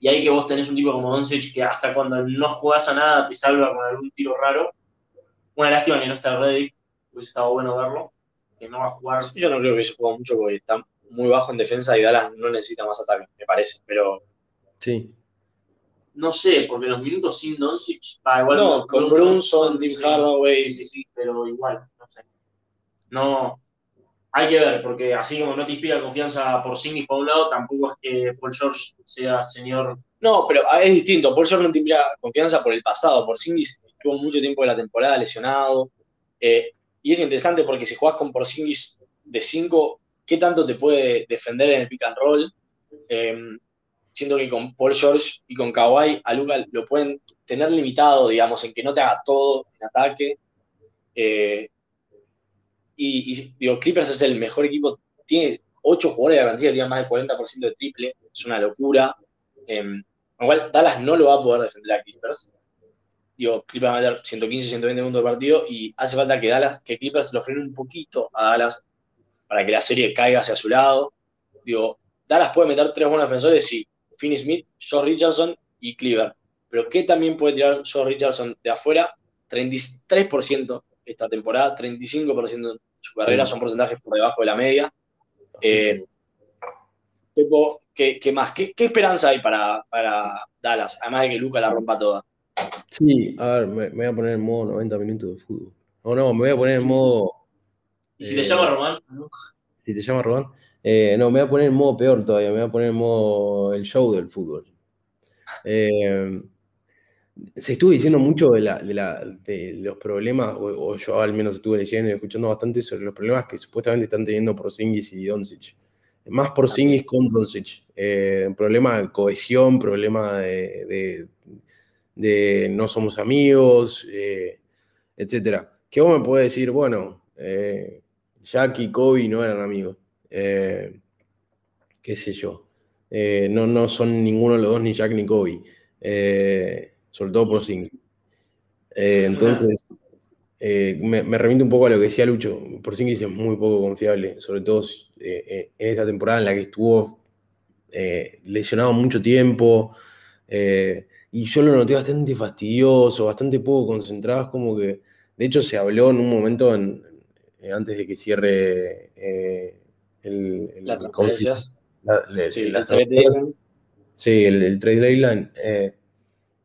Y ahí que vos tenés un tipo como Doncic que hasta cuando no jugás a nada te salva con algún tiro raro. Una lástima que no está Reddick, hubiese estado bueno verlo, que no va a jugar. Yo no creo que se juega mucho porque está muy bajo en defensa y Dallas no necesita más ataque, me parece, pero... Sí. No sé, porque los minutos sin Doncic, ah, igual... No, con Brunson, Tim Hardaway... Sí, sí, sí, pero igual, no sé. No, hay que ver, porque así como no te inspira confianza por Singis por un lado, tampoco es que Paul George sea señor... No, pero es distinto, Paul George no te inspira confianza por el pasado, por Singis estuvo mucho tiempo de la temporada lesionado, eh, y es interesante porque si jugás con Porzingis de 5, qué tanto te puede defender en el pick and roll. Eh, siento que con Paul George y con Kawhi a Luca lo pueden tener limitado, digamos, en que no te haga todo en ataque. Eh, y, digo, Clippers es el mejor equipo, tiene ocho jugadores de garantía, tiene más del 40% de triple, es una locura. Eh, igual Dallas no lo va a poder defender a Clippers. Digo, Clippers va a meter 115, 120 puntos de partido y hace falta que Dallas, que Clippers lo frene un poquito a Dallas para que la serie caiga hacia su lado. Digo, Dallas puede meter tres buenos defensores, sí. Finney Smith, Josh Richardson y Cleaver. Pero ¿qué también puede tirar Josh Richardson de afuera? 33% esta temporada, 35% de su carrera, son porcentajes por debajo de la media. Eh, ¿qué, más? ¿Qué, esperanza hay para, para, Dallas? Además de que Luca la rompa toda. Sí, a ver, me, voy a poner en modo 90 minutos de fútbol. No, no, me voy a poner en modo ¿Y si te llama eh, Román? Si te llama Román. Eh, no, me voy a poner en modo peor todavía, me voy a poner en modo el show del fútbol. Eh, se estuvo diciendo mucho de, los problemas, o, yo al menos estuve leyendo y escuchando bastante sobre los problemas que supuestamente están teniendo Porzingis y Doncic. Más Porzingis con Doncic. Eh, problema de cohesión, problema de, no somos amigos, eh, etc. Que vos me podés decir, bueno, eh, Jack y Kobe no eran amigos. Eh, qué sé yo. no, no son ninguno de los dos, ni Jack ni Kobe sobre todo por Singh. Eh, entonces, eh, me, me, remito un poco a lo que decía Lucho. Por es muy poco confiable, sobre todo eh, en esta temporada en la que estuvo lesionado mucho tiempo. y yo lo noté bastante fastidioso, bastante poco concentrado. como que, de hecho, se habló en un momento antes de que cierre el, la transferencias. sí, el, el trade deadline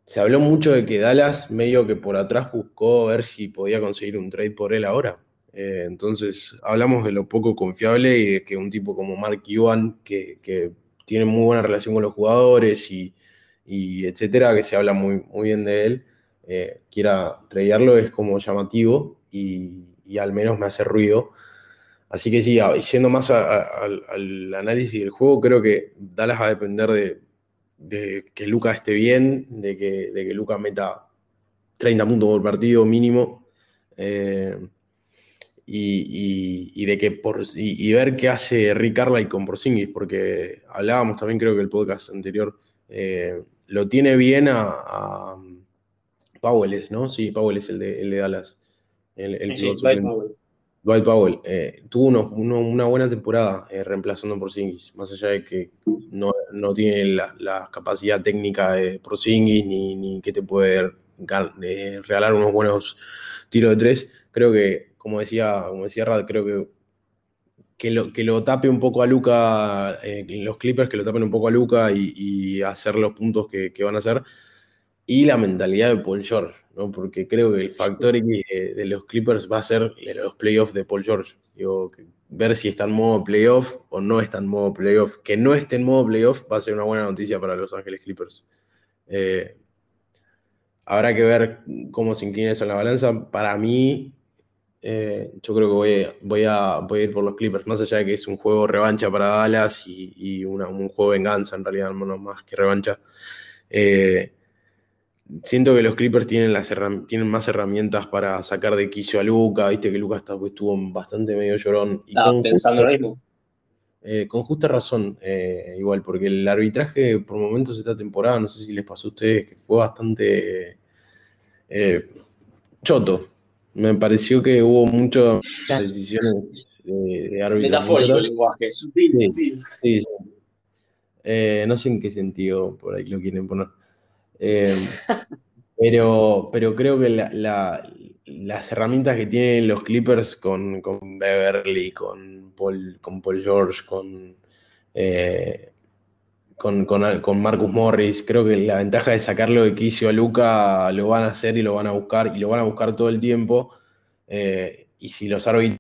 se habló mucho de que Dallas medio que por atrás buscó ver si podía conseguir un trade por él ahora. Eh, entonces hablamos de lo poco confiable y de que un tipo como Mark Yuan, que, tiene muy buena relación con los jugadores y, etcétera, que se habla muy, muy bien de él, eh, quiera tradearlo es como llamativo y, al menos me hace ruido. Así que sí, yendo más al análisis del juego, creo que Dallas va a depender de, de que Luca esté bien, de que, de que Luca meta 30 puntos por partido mínimo. Eh, y, de que por, y, ver qué hace Rick Carlisle con Porzingis, porque hablábamos también, creo que el podcast anterior, eh, lo tiene bien a, a, Powell, ¿no? Sí, Powell es el de, el de Dallas. El, sí, Dwight Powell eh, tuvo una buena temporada eh, reemplazando por Porzingis, más allá de que no, tiene la, capacidad técnica de Porzingis ni, que te puede eh, regalar unos buenos tiros de tres. Creo que, como decía, como decía Rad, creo que que lo, que lo tape un poco a Luca, los Clippers que lo tapen un poco a Luca y, hacer los puntos que van a hacer y la mentalidad de Paul George, ¿no? porque creo que el factor X de, los Clippers va a ser los playoffs de Paul George. Digo, ver si está en modo playoff o no está en modo playoff. Que no esté en modo playoff va a ser una buena noticia para Los Ángeles Clippers. Eh, habrá que ver cómo se inclina eso en la balanza. Para mí, eh, yo creo que voy, voy, a, voy, a, ir por los Clippers, más allá de que es un juego revancha para Dallas y, un juego de venganza en realidad, no más que revancha. Eh, siento que los Clippers tienen, las tienen más herramientas para sacar de quicio a Luca, viste que Luca estuvo bastante medio llorón. Y pensando lo mismo. Eh, con justa razón, eh, igual, porque el arbitraje por momentos de esta temporada, no sé si les pasó a ustedes, que fue bastante eh, choto. Me pareció que hubo muchas decisiones de, árbitro. Metafórico el lenguaje. no sé en qué sentido por ahí lo quieren poner. Eh, pero, pero creo que las herramientas que tienen los Clippers con, Beverly, con Paul, con Paul George, con, eh, con, con, Marcus Morris, creo que la ventaja de sacarlo de quicio a Luca lo van a hacer y lo van a buscar, y lo van a buscar todo el tiempo. Eh, y si los árbitros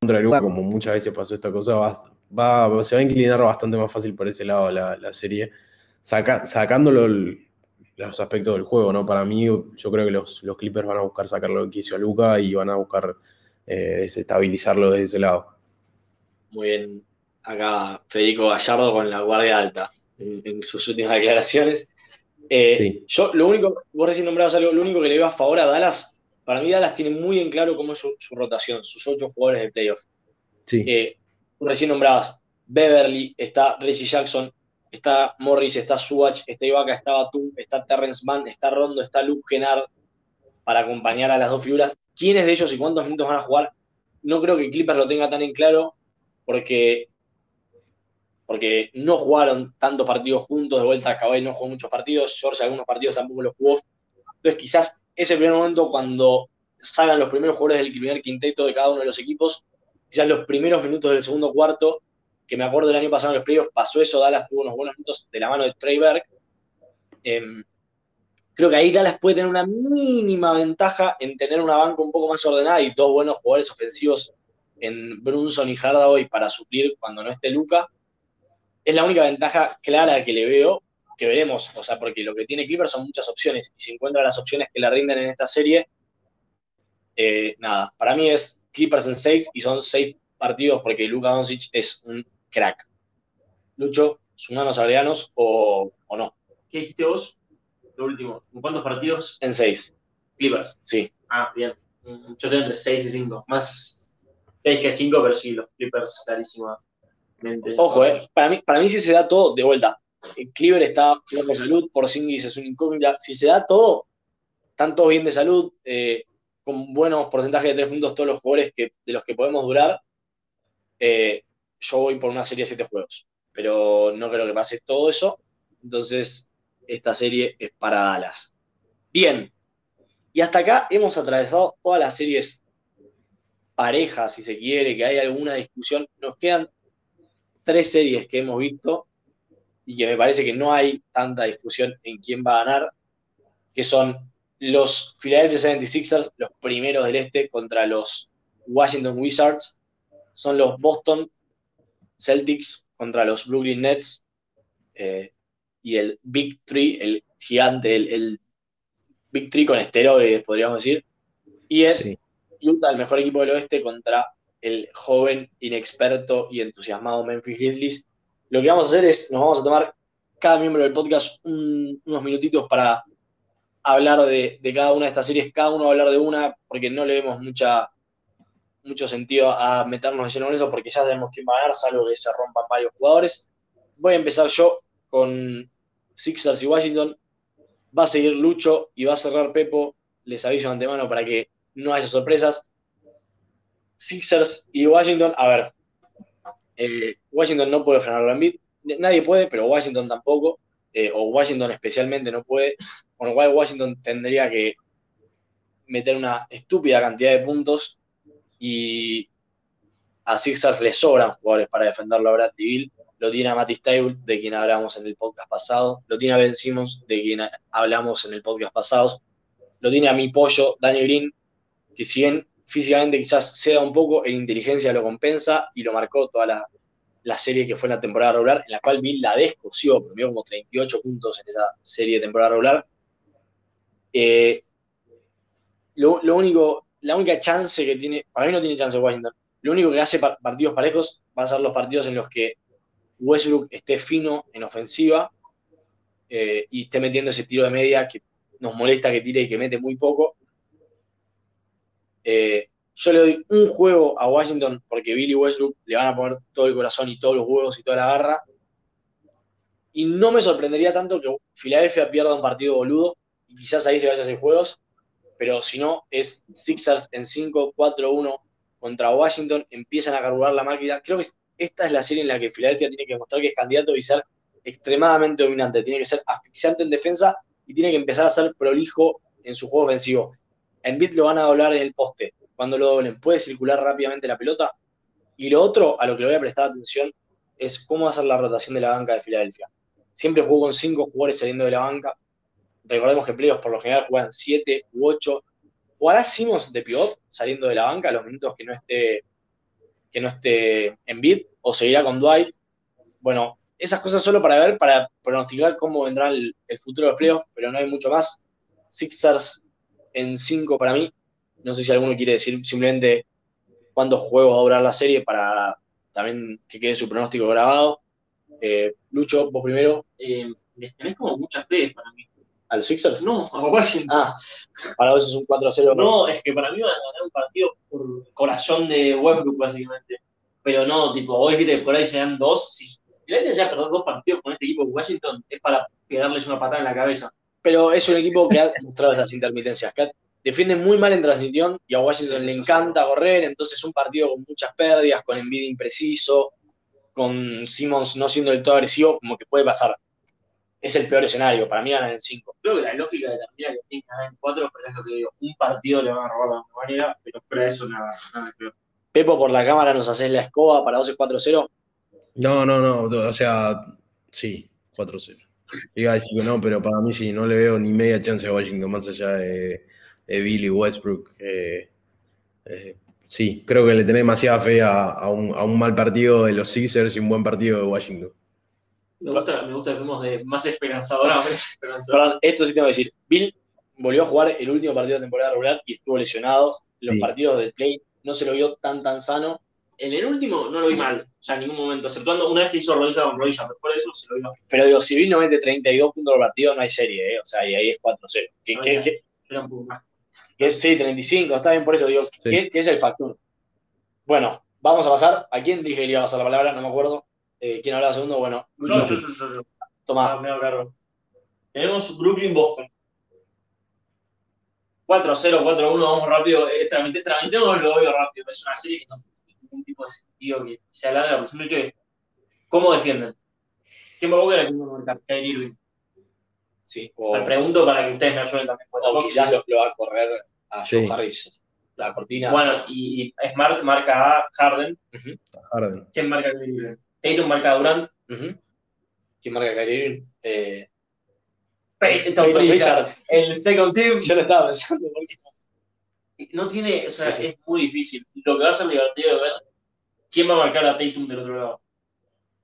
contra Luca, como muchas veces pasó esta cosa, va, se va a inclinar bastante más fácil por ese lado la, la serie sacándolo los aspectos del juego, ¿no? Para mí, yo creo que los, los Clippers van a buscar sacarlo de quicio a Luca y van a buscar eh, desestabilizarlo desde ese lado. Muy bien. Acá Federico Gallardo con la guardia alta en, sus últimas declaraciones. Eh, yo, lo único, vos recién nombrabas algo, lo único que le veo a favor a Dallas, para mí Dallas tiene muy en claro cómo es su, rotación, sus ocho jugadores de playoff. Sí. Eh, recién nombrabas Beverly, está Reggie Jackson, está Morris, está Suach, está Ibaka, está Batum, está Terrence Mann, está Rondo, está Luke Kennard para acompañar a las dos figuras. ¿Quiénes de ellos y cuántos minutos van a jugar? No creo que Clippers lo tenga tan en claro porque, porque no jugaron tantos partidos juntos. De vuelta, Kawhi no jugó muchos partidos, George algunos partidos tampoco los jugó. Entonces, quizás ese primer momento cuando salgan los primeros jugadores del primer quinteto de cada uno de los equipos, quizás los primeros minutos del segundo cuarto que me acuerdo del año pasado en los playoffs pasó eso, Dallas tuvo unos buenos minutos de la mano de Trey Berg. Em, creo que ahí Dallas puede tener una mínima ventaja en tener una banca un poco más ordenada y dos buenos jugadores ofensivos en Brunson y Hardaway para suplir cuando no esté Luca. Es la única ventaja clara que le veo, que veremos, o sea, porque lo que tiene Clippers son muchas opciones, y si encuentra las opciones que le rinden en esta serie, eh, nada, para mí es Clippers en 6 y son 6 partidos porque Luka Doncic es un crack. Lucho, sumanos agreganos o, o no. ¿Qué dijiste vos? Lo último. ¿En cuántos partidos? En 6. Clippers. Sí. Ah, bien. Mm, Yo tengo entre 6 y 5. Más 6 que 5, pero sí, los Clippers clarísimamente. Ojo, eh, para, mí, para mí si se da todo, de vuelta. El Cleaver está bien de salud, por Porzingis es un incógnita. Si se da todo, están todos bien de salud, eh, con buenos porcentajes de tres puntos todos los jugadores que, de los que podemos durar. Eh, yo voy por una serie de siete juegos, pero no creo que pase todo eso. Entonces, esta serie es para Dallas. Bien, y hasta acá hemos atravesado todas las series parejas, si se quiere, que hay alguna discusión. Nos quedan tres series que hemos visto y que me parece que no hay tanta discusión en quién va a ganar, que son los Philadelphia 76ers, los primeros del este, contra los Washington Wizards, son los Boston Celtics contra los Brooklyn Nets eh, y el Big Three, el gigante, el, el, Big Three con esteroides, podríamos decir. Y es sí. Utah, el mejor equipo del oeste, contra el joven, inexperto y entusiasmado Memphis Grizzlies. Lo que vamos a hacer es, nos vamos a tomar cada miembro del podcast un, unos minutitos para hablar de, de, cada una de estas series, cada uno va a hablar de una, porque no le vemos mucha, mucho sentido a meternos de lleno en eso, porque ya sabemos quién va a ganar, salvo que se rompan varios jugadores. Voy a empezar yo con Sixers y Washington. Va a seguir Lucho y va a cerrar Pepo. Les aviso de antemano para que no haya sorpresas. Sixers y Washington, a ver, eh, Washington no puede frenar a Embiid, nadie puede, pero Washington tampoco, eh, o Washington especialmente no puede, con lo cual Washington tendría que meter una estúpida cantidad de puntos y a Sixers le sobran jugadores para defenderlo a Brad Bill. Lo tiene a Matty Stable, de quien hablamos en el podcast pasado. Lo tiene a Ben Simmons, de quien hablamos en el podcast pasado. Lo tiene a mi pollo, Daniel Green, que si bien físicamente quizás ceda un poco, en inteligencia lo compensa y lo marcó toda la, la serie que fue la temporada regular, en la cual Bill la descoció, premió como 38 puntos en esa serie de temporada regular. Eh, lo, lo, único, la única chance que tiene, para mí no tiene chance Washington, lo único que hace partidos parejos va a ser los partidos en los que Westbrook esté fino en ofensiva eh, y esté metiendo ese tiro de media que nos molesta que tire y que mete muy poco. Eh, yo le doy un juego a Washington porque Billy Westbrook le van a poner todo el corazón y todos los huevos y toda la garra. Y no me sorprendería tanto que Filadelfia pierda un partido boludo y quizás ahí se vaya a hacer juegos, pero si no, es Sixers en 5-4-1 contra Washington, empiezan a carburar la máquina. Creo que esta es la serie en la que Filadelfia tiene que mostrar que es candidato y ser extremadamente dominante, tiene que ser asfixiante en defensa y tiene que empezar a ser prolijo en su juego ofensivo. En bit lo van a doblar en el poste. Cuando lo doblen, puede circular rápidamente la pelota. Y lo otro a lo que le voy a prestar atención es cómo va a ser la rotación de la banca de Filadelfia. Siempre jugó con cinco jugadores saliendo de la banca. Recordemos que playoffs por lo general juegan siete u ocho. ¿Jugará Simons de pivot saliendo de la banca a los minutos que no esté que no esté en bid o seguirá con Dwight? Bueno, esas cosas solo para ver, para pronosticar cómo vendrá el, futuro de playoffs, pero no hay mucho más. Sixers en 5 para mí. No sé si alguno quiere decir simplemente cuántos juegos va a durar la serie para también que quede su pronóstico grabado. Eh, Lucho, vos primero. Eh, tenés como muchas fe para mí. ¿A los Sixers? No, a Washington. Ah, para vos es un 4-0. No, es que para mí van a ganar un partido por corazón de Westbrook, básicamente. Pero no, tipo, vos dijiste que por ahí sean dos. Si Filadelfia ya perdió dos partidos con este equipo de Washington, es para pegarles una patada en la cabeza pero es un equipo que ha mostrado esas intermitencias, que defiende muy mal en transición y a Washington le encanta correr, entonces un partido con muchas pérdidas, con envidia impreciso, con Simmons no siendo del todo agresivo, como que puede pasar. Es el peor escenario, para mí ganan en 5. Creo que la lógica determina que tienen que ganar en 4, pero es lo que digo, un partido le van a robar de alguna manera, pero fuera de eso nada, nada creo. Pepo, por la cámara nos haces la escoba para 12 4-0. No, no, no, o sea, sí, 4-0. Iba a decir que no, pero para mí sí, no le veo ni media chance a Washington más allá de, de Billy Westbrook. Eh, eh, sí, creo que le tenés demasiada fe a, a, un, a, un, mal partido de los Sixers y un buen partido de Washington. Me gusta, me gusta que fuimos de más esperanzadora. Perdón, esto sí tengo que decir. Bill volvió a jugar el último partido de temporada regular y estuvo lesionado. Los Sí. partidos del play no se lo vio tan tan sano. En el último no lo vi mal, o sea, en ningún momento, exceptuando una vez que hizo rodilla con rodilla, pero por eso se lo vi mal. Pero digo, si Bill no mete 32 puntos por partido, no hay serie, ¿eh? O sea, y ahí es 4-0. Que, que- ya. que- Era un poco más. que es sí, 35, está bien, por eso digo, Sí. que es el factor. Bueno, vamos a pasar. ¿A quién dije que le iba a pasar la palabra? No me acuerdo. Eh, ¿Quién hablaba segundo? Bueno, Lucho, No, yo, yo, yo, yo. toma. Ah, me hago cargo. Tenemos Brooklyn-Boston. 4-0, 4-1, vamos rápido. Eh, tramite- Tramitémoslo obvio rápido. Es una serie que no tiene ningún tipo de sentido que se alarga. Por ejemplo, que, ¿cómo defienden? ¿Quién va a buscar a quién va a marcar? Kyrie Irving. Sí, o, Me pregunto para que ustedes me ayuden también. o quizás lo, lo va a correr a Joe Sí. Harris. La cortina. Bueno, y, y Smart marca a Harden. Harden. ¿Quién marca a Kyrie Irving? Tatum marca a Durant. ¿Quién marca a Kyrie? Eh, Peyton Pritchard. El second team. Yo lo estaba pensando. no tiene, o sea, Sí, sí. es muy difícil. Lo que va a ser divertido de ver, ¿quién va a marcar a Tatum del otro lado?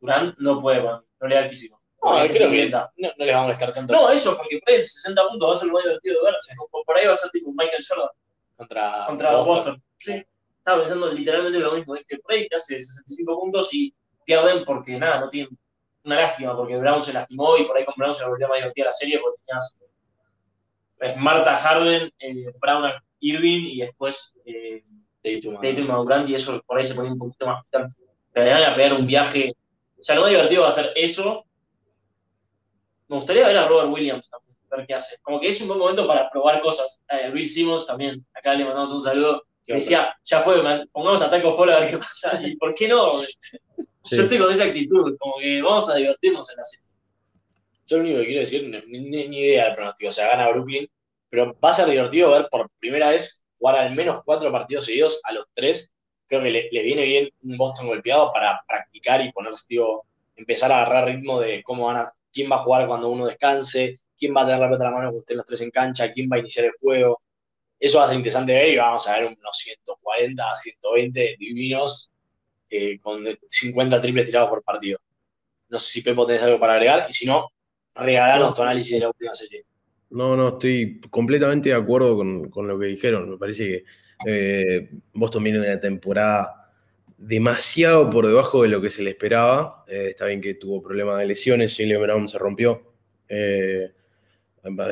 Durant no puede, man, no le da el físico. No, creo que no, no les va a molestar tanto No, eso, porque por ahí 60 puntos va a ser lo más divertido de verse. Por, por ahí va a ser tipo Michael Jordan contra, contra Boston. Boston. Sí, estaba pensando literalmente lo mismo. Es que por ahí te hace 65 puntos y pierden porque nada, no tienen una lástima, porque Brown se lastimó y por ahí con Brown se le volvió más divertida la serie porque tenías pues, Marta Harden, eh, Brown a Irving y después eh, Tatum, Tatum a Durant y eso por ahí se ponía un poquito más picante. Pero le van a pegar un viaje. O sea, lo más divertido va a ser eso. Me gustaría ver a Robert Williams también, ver qué hace. Como que es un buen momento para probar cosas. Eh, Bill Simmons también, acá le mandamos un saludo. ¿Qué Que decía, ya fue, man, pongamos a Taco Fall a ver qué pasa. ¿Y por qué no? Sí. Yo estoy con esa actitud, como que vamos a divertirnos en la serie. Yo lo único que quiero decir, ni, ni- ni idea del pronóstico, o sea, gana Brooklyn, pero va a ser divertido ver por primera vez jugar al menos cuatro partidos seguidos a los tres. Creo que le, le viene bien un Boston golpeado para practicar y ponerse, digo, empezar a agarrar ritmo de cómo van a, quién va a jugar cuando uno descanse, quién va a tener la pelota en la mano cuando estén los tres en cancha, quién va a iniciar el juego. Eso va a ser interesante ver y vamos a ver unos 140, 120 divinos eh, con 50 triples tirados por partido. No sé si Pepo tenés algo para agregar y si no, regalanos tu análisis de la última serie. No, no, estoy completamente de acuerdo con, con lo que dijeron. Me parece que eh, Boston viene de una temporada demasiado por debajo de lo que se le esperaba. Eh, está bien que tuvo problemas de lesiones, Jalen Brown se rompió. Eh,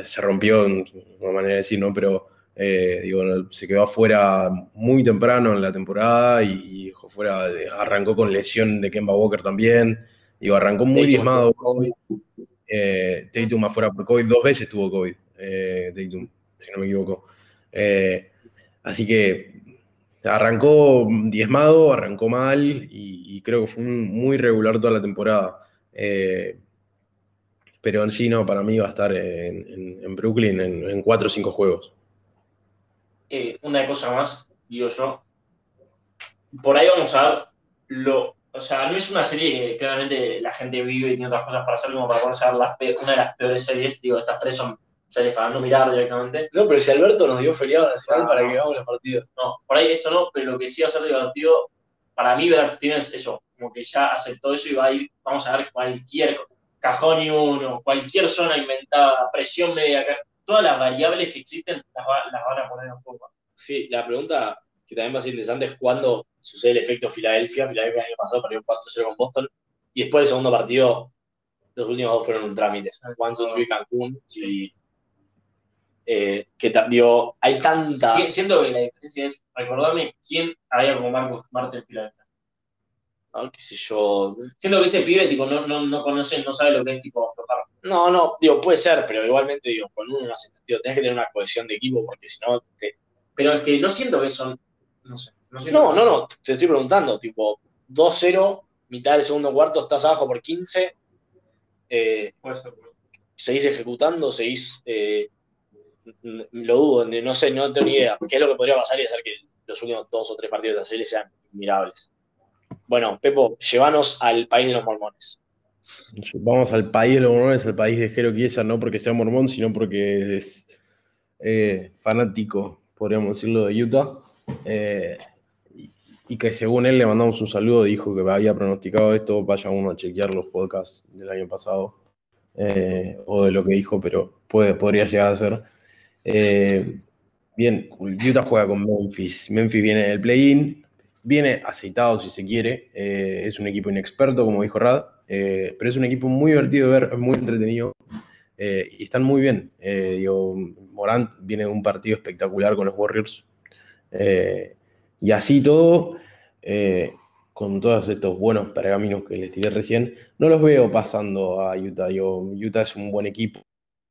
se rompió, en una manera de decir, ¿no? Pero eh, digo, se quedó afuera muy temprano en la temporada y, fuera, arrancó con lesión de Kemba Walker también. Digo, arrancó muy Tatum diezmado. COVID. Eh, Tatum afuera por COVID, dos veces tuvo COVID, eh, Tatum, si no me equivoco. Eh, así que arrancó diezmado, arrancó mal y, y creo que fue un- muy regular toda la temporada. Eh, pero en sí, no, para mí va a estar en, en- en Brooklyn en, en cuatro o cinco juegos. Eh, una cosa más, digo yo. Por ahí vamos a ver lo. O sea, no es una serie que claramente la gente vive y tiene otras cosas para hacer como para ponerse a ver las pe- una de las peores series. Digo, estas tres son series para no mirar directamente. No, pero si Alberto nos dio feriado nacional Ah, para no. que veamos los partidos. No, por ahí esto no, pero lo que sí va a ser divertido, para mí, Brad Stevens, eso, como que ya aceptó eso y va a ir, vamos a ver cualquier cajón y uno, cualquier zona inventada, presión media, todas las variables que existen las, va- las van a poner en juego. Sí, la pregunta que también va a ser interesante es cuándo sucede el efecto Filadelfia. Filadelfia el año pasado perdió 4-0 con Boston y después del segundo partido, los últimos dos fueron un trámite. Juan Sochu y Cancún. y, eh, que digo, hay tanta. Si- siento que la diferencia es, recordarme quién había como Marcos Smart en Filadelfia. ¿No? qué sé yo. Siento que ese pibe tipo, no, no, no conoce, no sabe lo que es tipo aflojar. No, no, digo, puede ser, pero igualmente digo, con uno no hace sentido. Tenés que tener una cohesión de equipo porque si no. te- Pero es que no siento que son, no sé. No, No, no, no, te estoy preguntando, tipo, 2-0, mitad del segundo cuarto, estás abajo por 15. eh, Puede ser, puede ser. seguís ejecutando, seguís. eh, lo dudo, no sé, no tengo ni idea. ¿Qué es lo que podría pasar y hacer que los últimos dos o tres partidos de la serie sean admirables? Bueno, Pepo, llévanos al país de los mormones. Vamos al país de los mormones, al país de Jero no porque sea mormón, sino porque es eh, fanático, podríamos decirlo, de Utah. Eh, y, que según él le mandamos un saludo, dijo que había pronosticado esto, vaya uno a chequear los podcasts del año pasado, eh, o de lo que dijo, pero puede, podría llegar a ser. Bien, Utah juega con Memphis. Memphis viene del play-in, viene aceitado si se quiere, eh, es un equipo inexperto, como dijo Rad, pero es un equipo muy divertido de ver, muy entretenido. y están muy bien. digo, Morant viene de un partido espectacular con los Warriors. Y así todo, eh, con todos estos buenos pergaminos que les tiré recién, no los veo pasando a Utah. Utah es un buen equipo,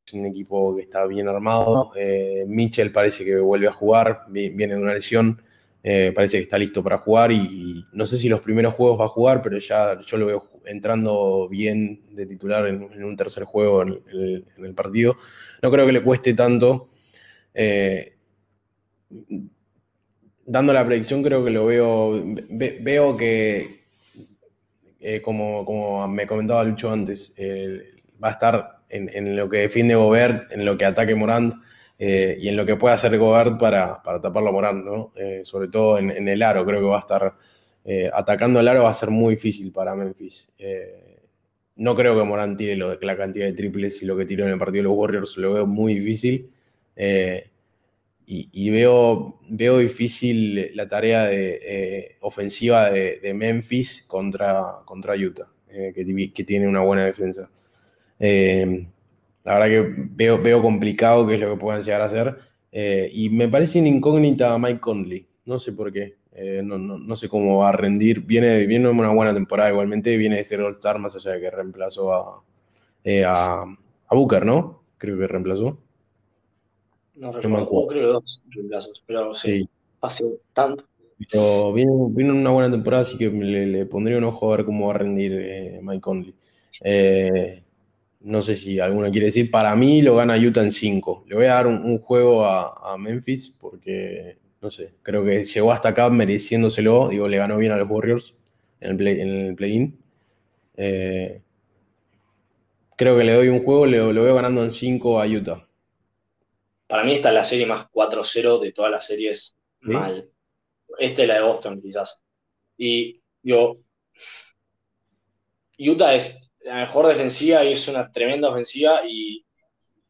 es un equipo que está bien armado. Eh, Mitchell parece que vuelve a jugar, viene de una lesión, eh, parece que está listo para jugar y, no sé si los primeros juegos va a jugar, pero ya yo lo veo entrando bien de titular en, un tercer juego en el, partido. No creo que le cueste tanto dando la predicción, creo que lo veo. veo que, eh, como, como, me comentaba Lucho antes, va a estar en, lo que defiende Gobert, en lo que ataque Morant eh, y en lo que puede hacer Gobert para, para taparlo a Morant, ¿no? Eh, sobre todo en, el aro, creo que va a estar. atacando el aro va a ser muy difícil para Memphis. no creo que Morant tire la cantidad de triples y lo que tiró en el partido de los Warriors, lo veo muy difícil y, veo, veo difícil la tarea de, eh, ofensiva de, Memphis contra, contra Utah, eh, que, tiene una buena defensa. Eh, la verdad que veo, veo complicado qué es lo que puedan llegar a hacer. y me parece una incógnita Mike Conley. No sé por qué. No, no, no, sé cómo va a rendir. Viene, viene una buena temporada igualmente. Viene de ser All-Star, más allá de que reemplazó a, a, a Booker, ¿no? Creo que reemplazó. No recuerdo, creo dos reemplazos, pero sí, hace tanto. Pero vino, una buena temporada, así que le, pondría un ojo a ver cómo va a rendir eh, Mike Conley. Eh, no sé si alguno quiere decir, para mí lo gana Utah en 5. Le voy a dar un, juego a, Memphis porque, no sé, creo que llegó hasta acá mereciéndoselo. Digo, le ganó bien a los Warriors en el play-in. Play eh, creo que le doy un juego, le, lo veo ganando en 5 a Utah. Para mí esta es la serie más 4-0 de todas las series mal. Esta es la de Boston, quizás. Y digo, Utah es la mejor defensiva y es una tremenda ofensiva y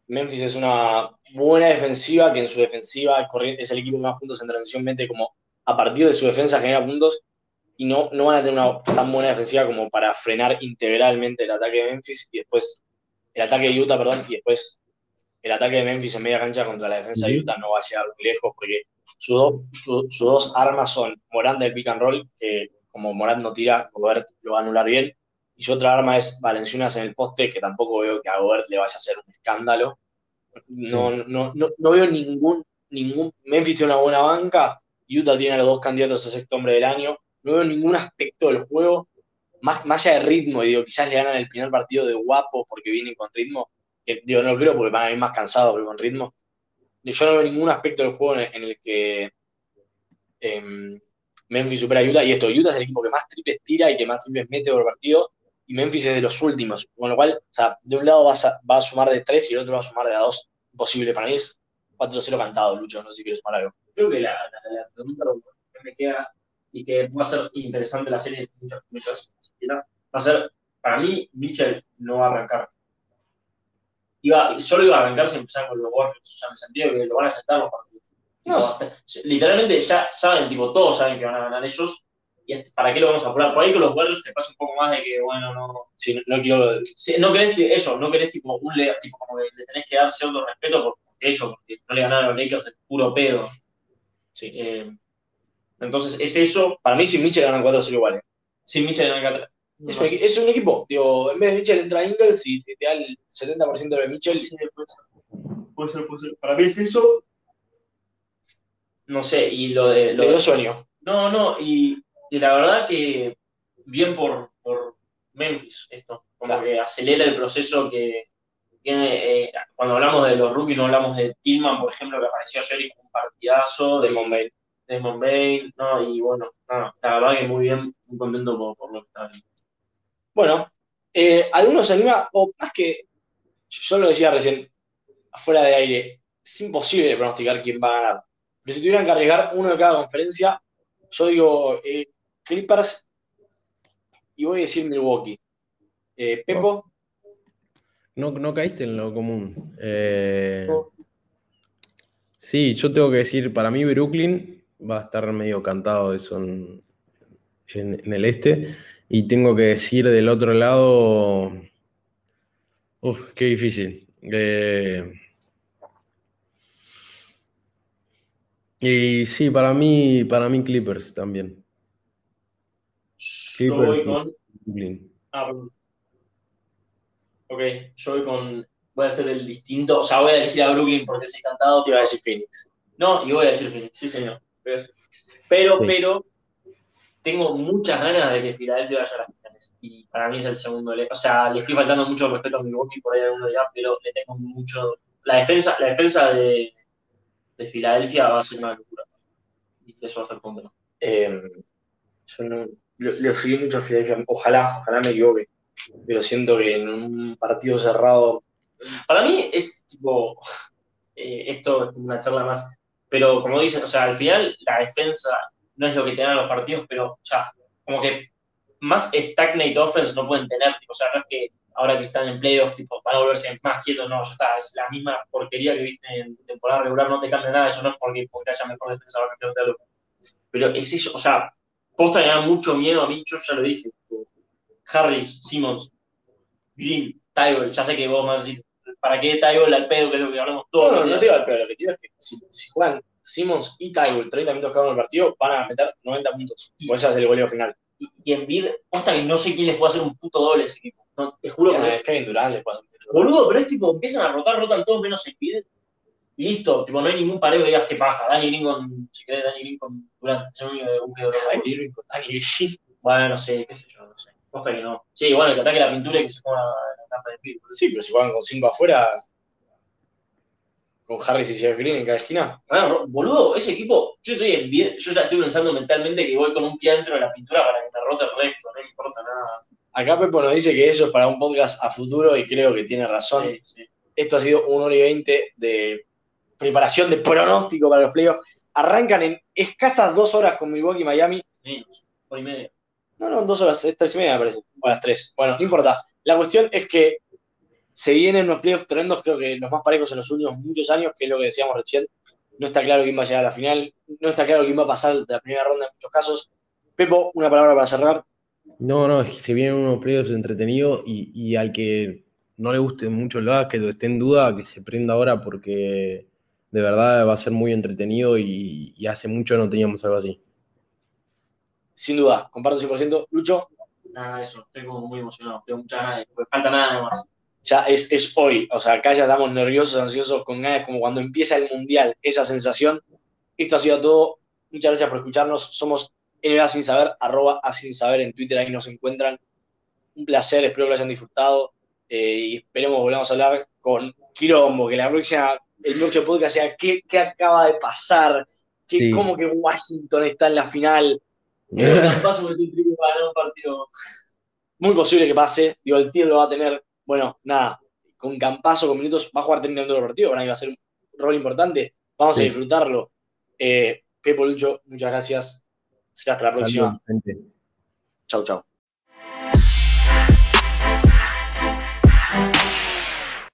Memphis es una buena defensiva que en su defensiva es el equipo que más puntos en transición mete como a partir de su defensa genera puntos y no, no van a tener una tan buena defensiva como para frenar integralmente el ataque de Memphis y después el ataque de Utah, perdón, y después el ataque de Memphis en media cancha contra la defensa de Utah no va a llegar muy lejos porque sus dos armas son Morán del pick and roll, que como Morán no tira, Gobert lo va a anular bien, y su otra arma es Valenciunas en el poste, que tampoco veo que a Gobert le vaya a hacer un escándalo. No, no, no, veo ningún, ningún. Memphis tiene una buena banca, Utah tiene a los dos candidatos a sexto hombre del año. No veo ningún aspecto del juego, más, más allá de ritmo, y digo, quizás le ganan el primer partido de guapo porque vienen con ritmo, digo, no creo porque van a ir más cansados, pero con ritmo. Yo no veo ningún aspecto del juego en, el que em, Memphis supera a Utah. Y esto, Utah es el equipo que más triples tira y que más triples mete por partido. Y Memphis es de los últimos. Con lo cual, o sea, de un lado va a, sumar de tres y el otro va a sumar de a dos. Imposible. Para mí es 4-0 cantado, Lucho. No sé si quieres sumar algo. Creo que la, pregunta que me queda y que va a ser interesante la serie de muchas muchas va a ser, para mí, Mitchell no va a arrancar iba, solo iba a arrancar si empezaban con los Warriors, o sea, en el sentido que lo van a sentar los partidos. No, literalmente ya saben, tipo, todos saben que van a ganar ellos. ¿Y para qué lo vamos a apurar? Por ahí con los Warriors te pasa un poco más de que, bueno, no. Sí, no, quiero. no querés eso, no querés tipo un tipo como que le tenés que dar cierto respeto por eso, porque no le ganaron a los Lakers de puro pedo. Sí. Eh, entonces, es eso. Para mí, sin Mitchell ganan 4-0 iguales. Sin Mitchell ganan 4 es, un, es, un, equipo, digo, en vez de Mitchell entra Ingles y te da el 70% de Mitchell. Sí, puede ser. Puede ser, Para mí es eso. No sé, y lo de. Lo de sueño. No, no, y, y, la verdad que bien por, por Memphis esto. Como que acelera el proceso que. eh, cuando hablamos de los rookies, no hablamos de Tillman, por ejemplo, que apareció ayer y fue un partidazo. De Monbale. De no, y bueno, no, la verdad que muy bien, muy contento por, por lo que está viendo. Bueno, eh, algunos se anima, o más que yo lo decía recién, afuera de aire, es imposible pronosticar quién va a ganar. Pero si tuvieran que arriesgar uno de cada conferencia, Yo digo eh, Clippers y voy a decir Milwaukee. Eh, Pepo. No, no caíste en lo común. Eh, sí, yo tengo que decir, para mí Brooklyn va a estar medio cantado eso en, en, el este. Y tengo que decir del otro lado. Uf, qué difícil. Eh, y sí, para mí, para mí Clippers también. Yo voy con. Ah, ok, yo voy con. Voy a hacer el distinto. O sea, voy a elegir a Brooklyn porque es encantado. Y voy a decir Phoenix. No, y voy a decir Phoenix, sí, señor. Pero, pero, tengo muchas ganas de que Filadelfia vaya a las finales. Y para mí es el segundo. O sea, le estoy faltando mucho respeto a Milwaukee por ahí alguno ya, pero le tengo mucho. La defensa, la defensa de, de Filadelfia va a ser una locura. Y eso va a ser completo. Eh, yo no, lo, seguí mucho a Filadelfia. Ojalá, ojalá me equivoque. Pero siento que en un partido cerrado. Para mí es tipo. Eh, esto es una charla más. Pero como dicen, o sea, al final la defensa no es lo que tengan los partidos, pero, sea, como que más stagnate offense no pueden tener, tipo, o sea, no es que ahora que están en playoffs, tipo, van a volverse más quietos, no, ya está, es la misma porquería que viste en temporada regular, no te cambia nada, eso no es porque, porque haya mejor defensa que. Pero es eso, o sea, posta me da mucho miedo a mí, yo ya lo dije, Harris, Simmons, Green, Tyrell, ya sé que vos más ¿para qué Tyrell al pedo, que es lo que hablamos todos? No, no, no te digo al pedo, lo que digo es que si, si juegan Simmons y Tyrell 30 minutos cada uno del partido, van a meter 90 puntos. Por eso es el goleo final. Y, y en Bid, hasta que no sé quién les puede hacer un puto doble ese equipo. No, te juro que. Es Kevin Durant les puede hacer Boludo, pero es tipo, empiezan a rotar, rotan todos menos en Bid. Y listo, tipo, no hay ningún pareo que digas que paja. Dani Green con, si querés, Dani Green con Durant. Es el único de búsqueda de con Dani Green. Bueno, no sé, qué sé yo, no sé. Posta que no. Sí, bueno, que ataque la pintura y que se ponga la capa de Bid. Sí, pero si juegan con 5 afuera, con Harris y Jeff Green en cada esquina. Bueno, boludo, ese equipo, yo soy yo ya estoy pensando mentalmente que voy con un pie dentro de la pintura para que me rote el resto, no me importa nada. Acá Pepo nos dice que eso es para un podcast a futuro y creo que tiene razón. Esto ha sido un hora y veinte de preparación de pronóstico para los playoffs. Arrancan en escasas dos horas con Milwaukee y Miami. Menos, hora y media. No, no, dos horas, tres y media me parece, o las tres. Bueno, no importa. La cuestión es que se vienen unos playoffs tremendos, creo que los más parejos en los últimos muchos años, que es lo que decíamos recién. No está claro quién va a llegar a la final, no está claro quién va a pasar de la primera ronda en muchos casos. Pepo, una palabra para cerrar. No, no, es que se vienen unos playoffs entretenidos y, y al que no le guste mucho el básquet o esté en duda, que se prenda ahora porque de verdad va a ser muy entretenido y, y hace mucho no teníamos algo así. Sin duda, comparto 100%. Lucho. Nada, eso, estoy como muy emocionado, tengo mucha ganas, falta nada más ya es, es hoy. O sea, acá ya estamos nerviosos, ansiosos, con ganas, como cuando empieza el mundial, esa sensación. Esto ha sido todo. Muchas gracias por escucharnos. Somos NBA Sin Saber, arroba a Sin Saber en Twitter, ahí nos encuentran. Un placer, espero que lo hayan disfrutado. Eh, y esperemos volvamos a hablar con Quirombo, que la próxima, el próximo podcast sea qué, qué acaba de pasar, qué, sí. cómo que Washington está en la final. Muy posible que pase, digo, el tío lo va a tener bueno, nada, con Campazo, con minutos, va a jugar 30 minutos del partido, para mí va a ser un rol importante, vamos sí. a disfrutarlo. Eh, Pepo Lucho, muchas gracias. Hasta la próxima. Chau, chau.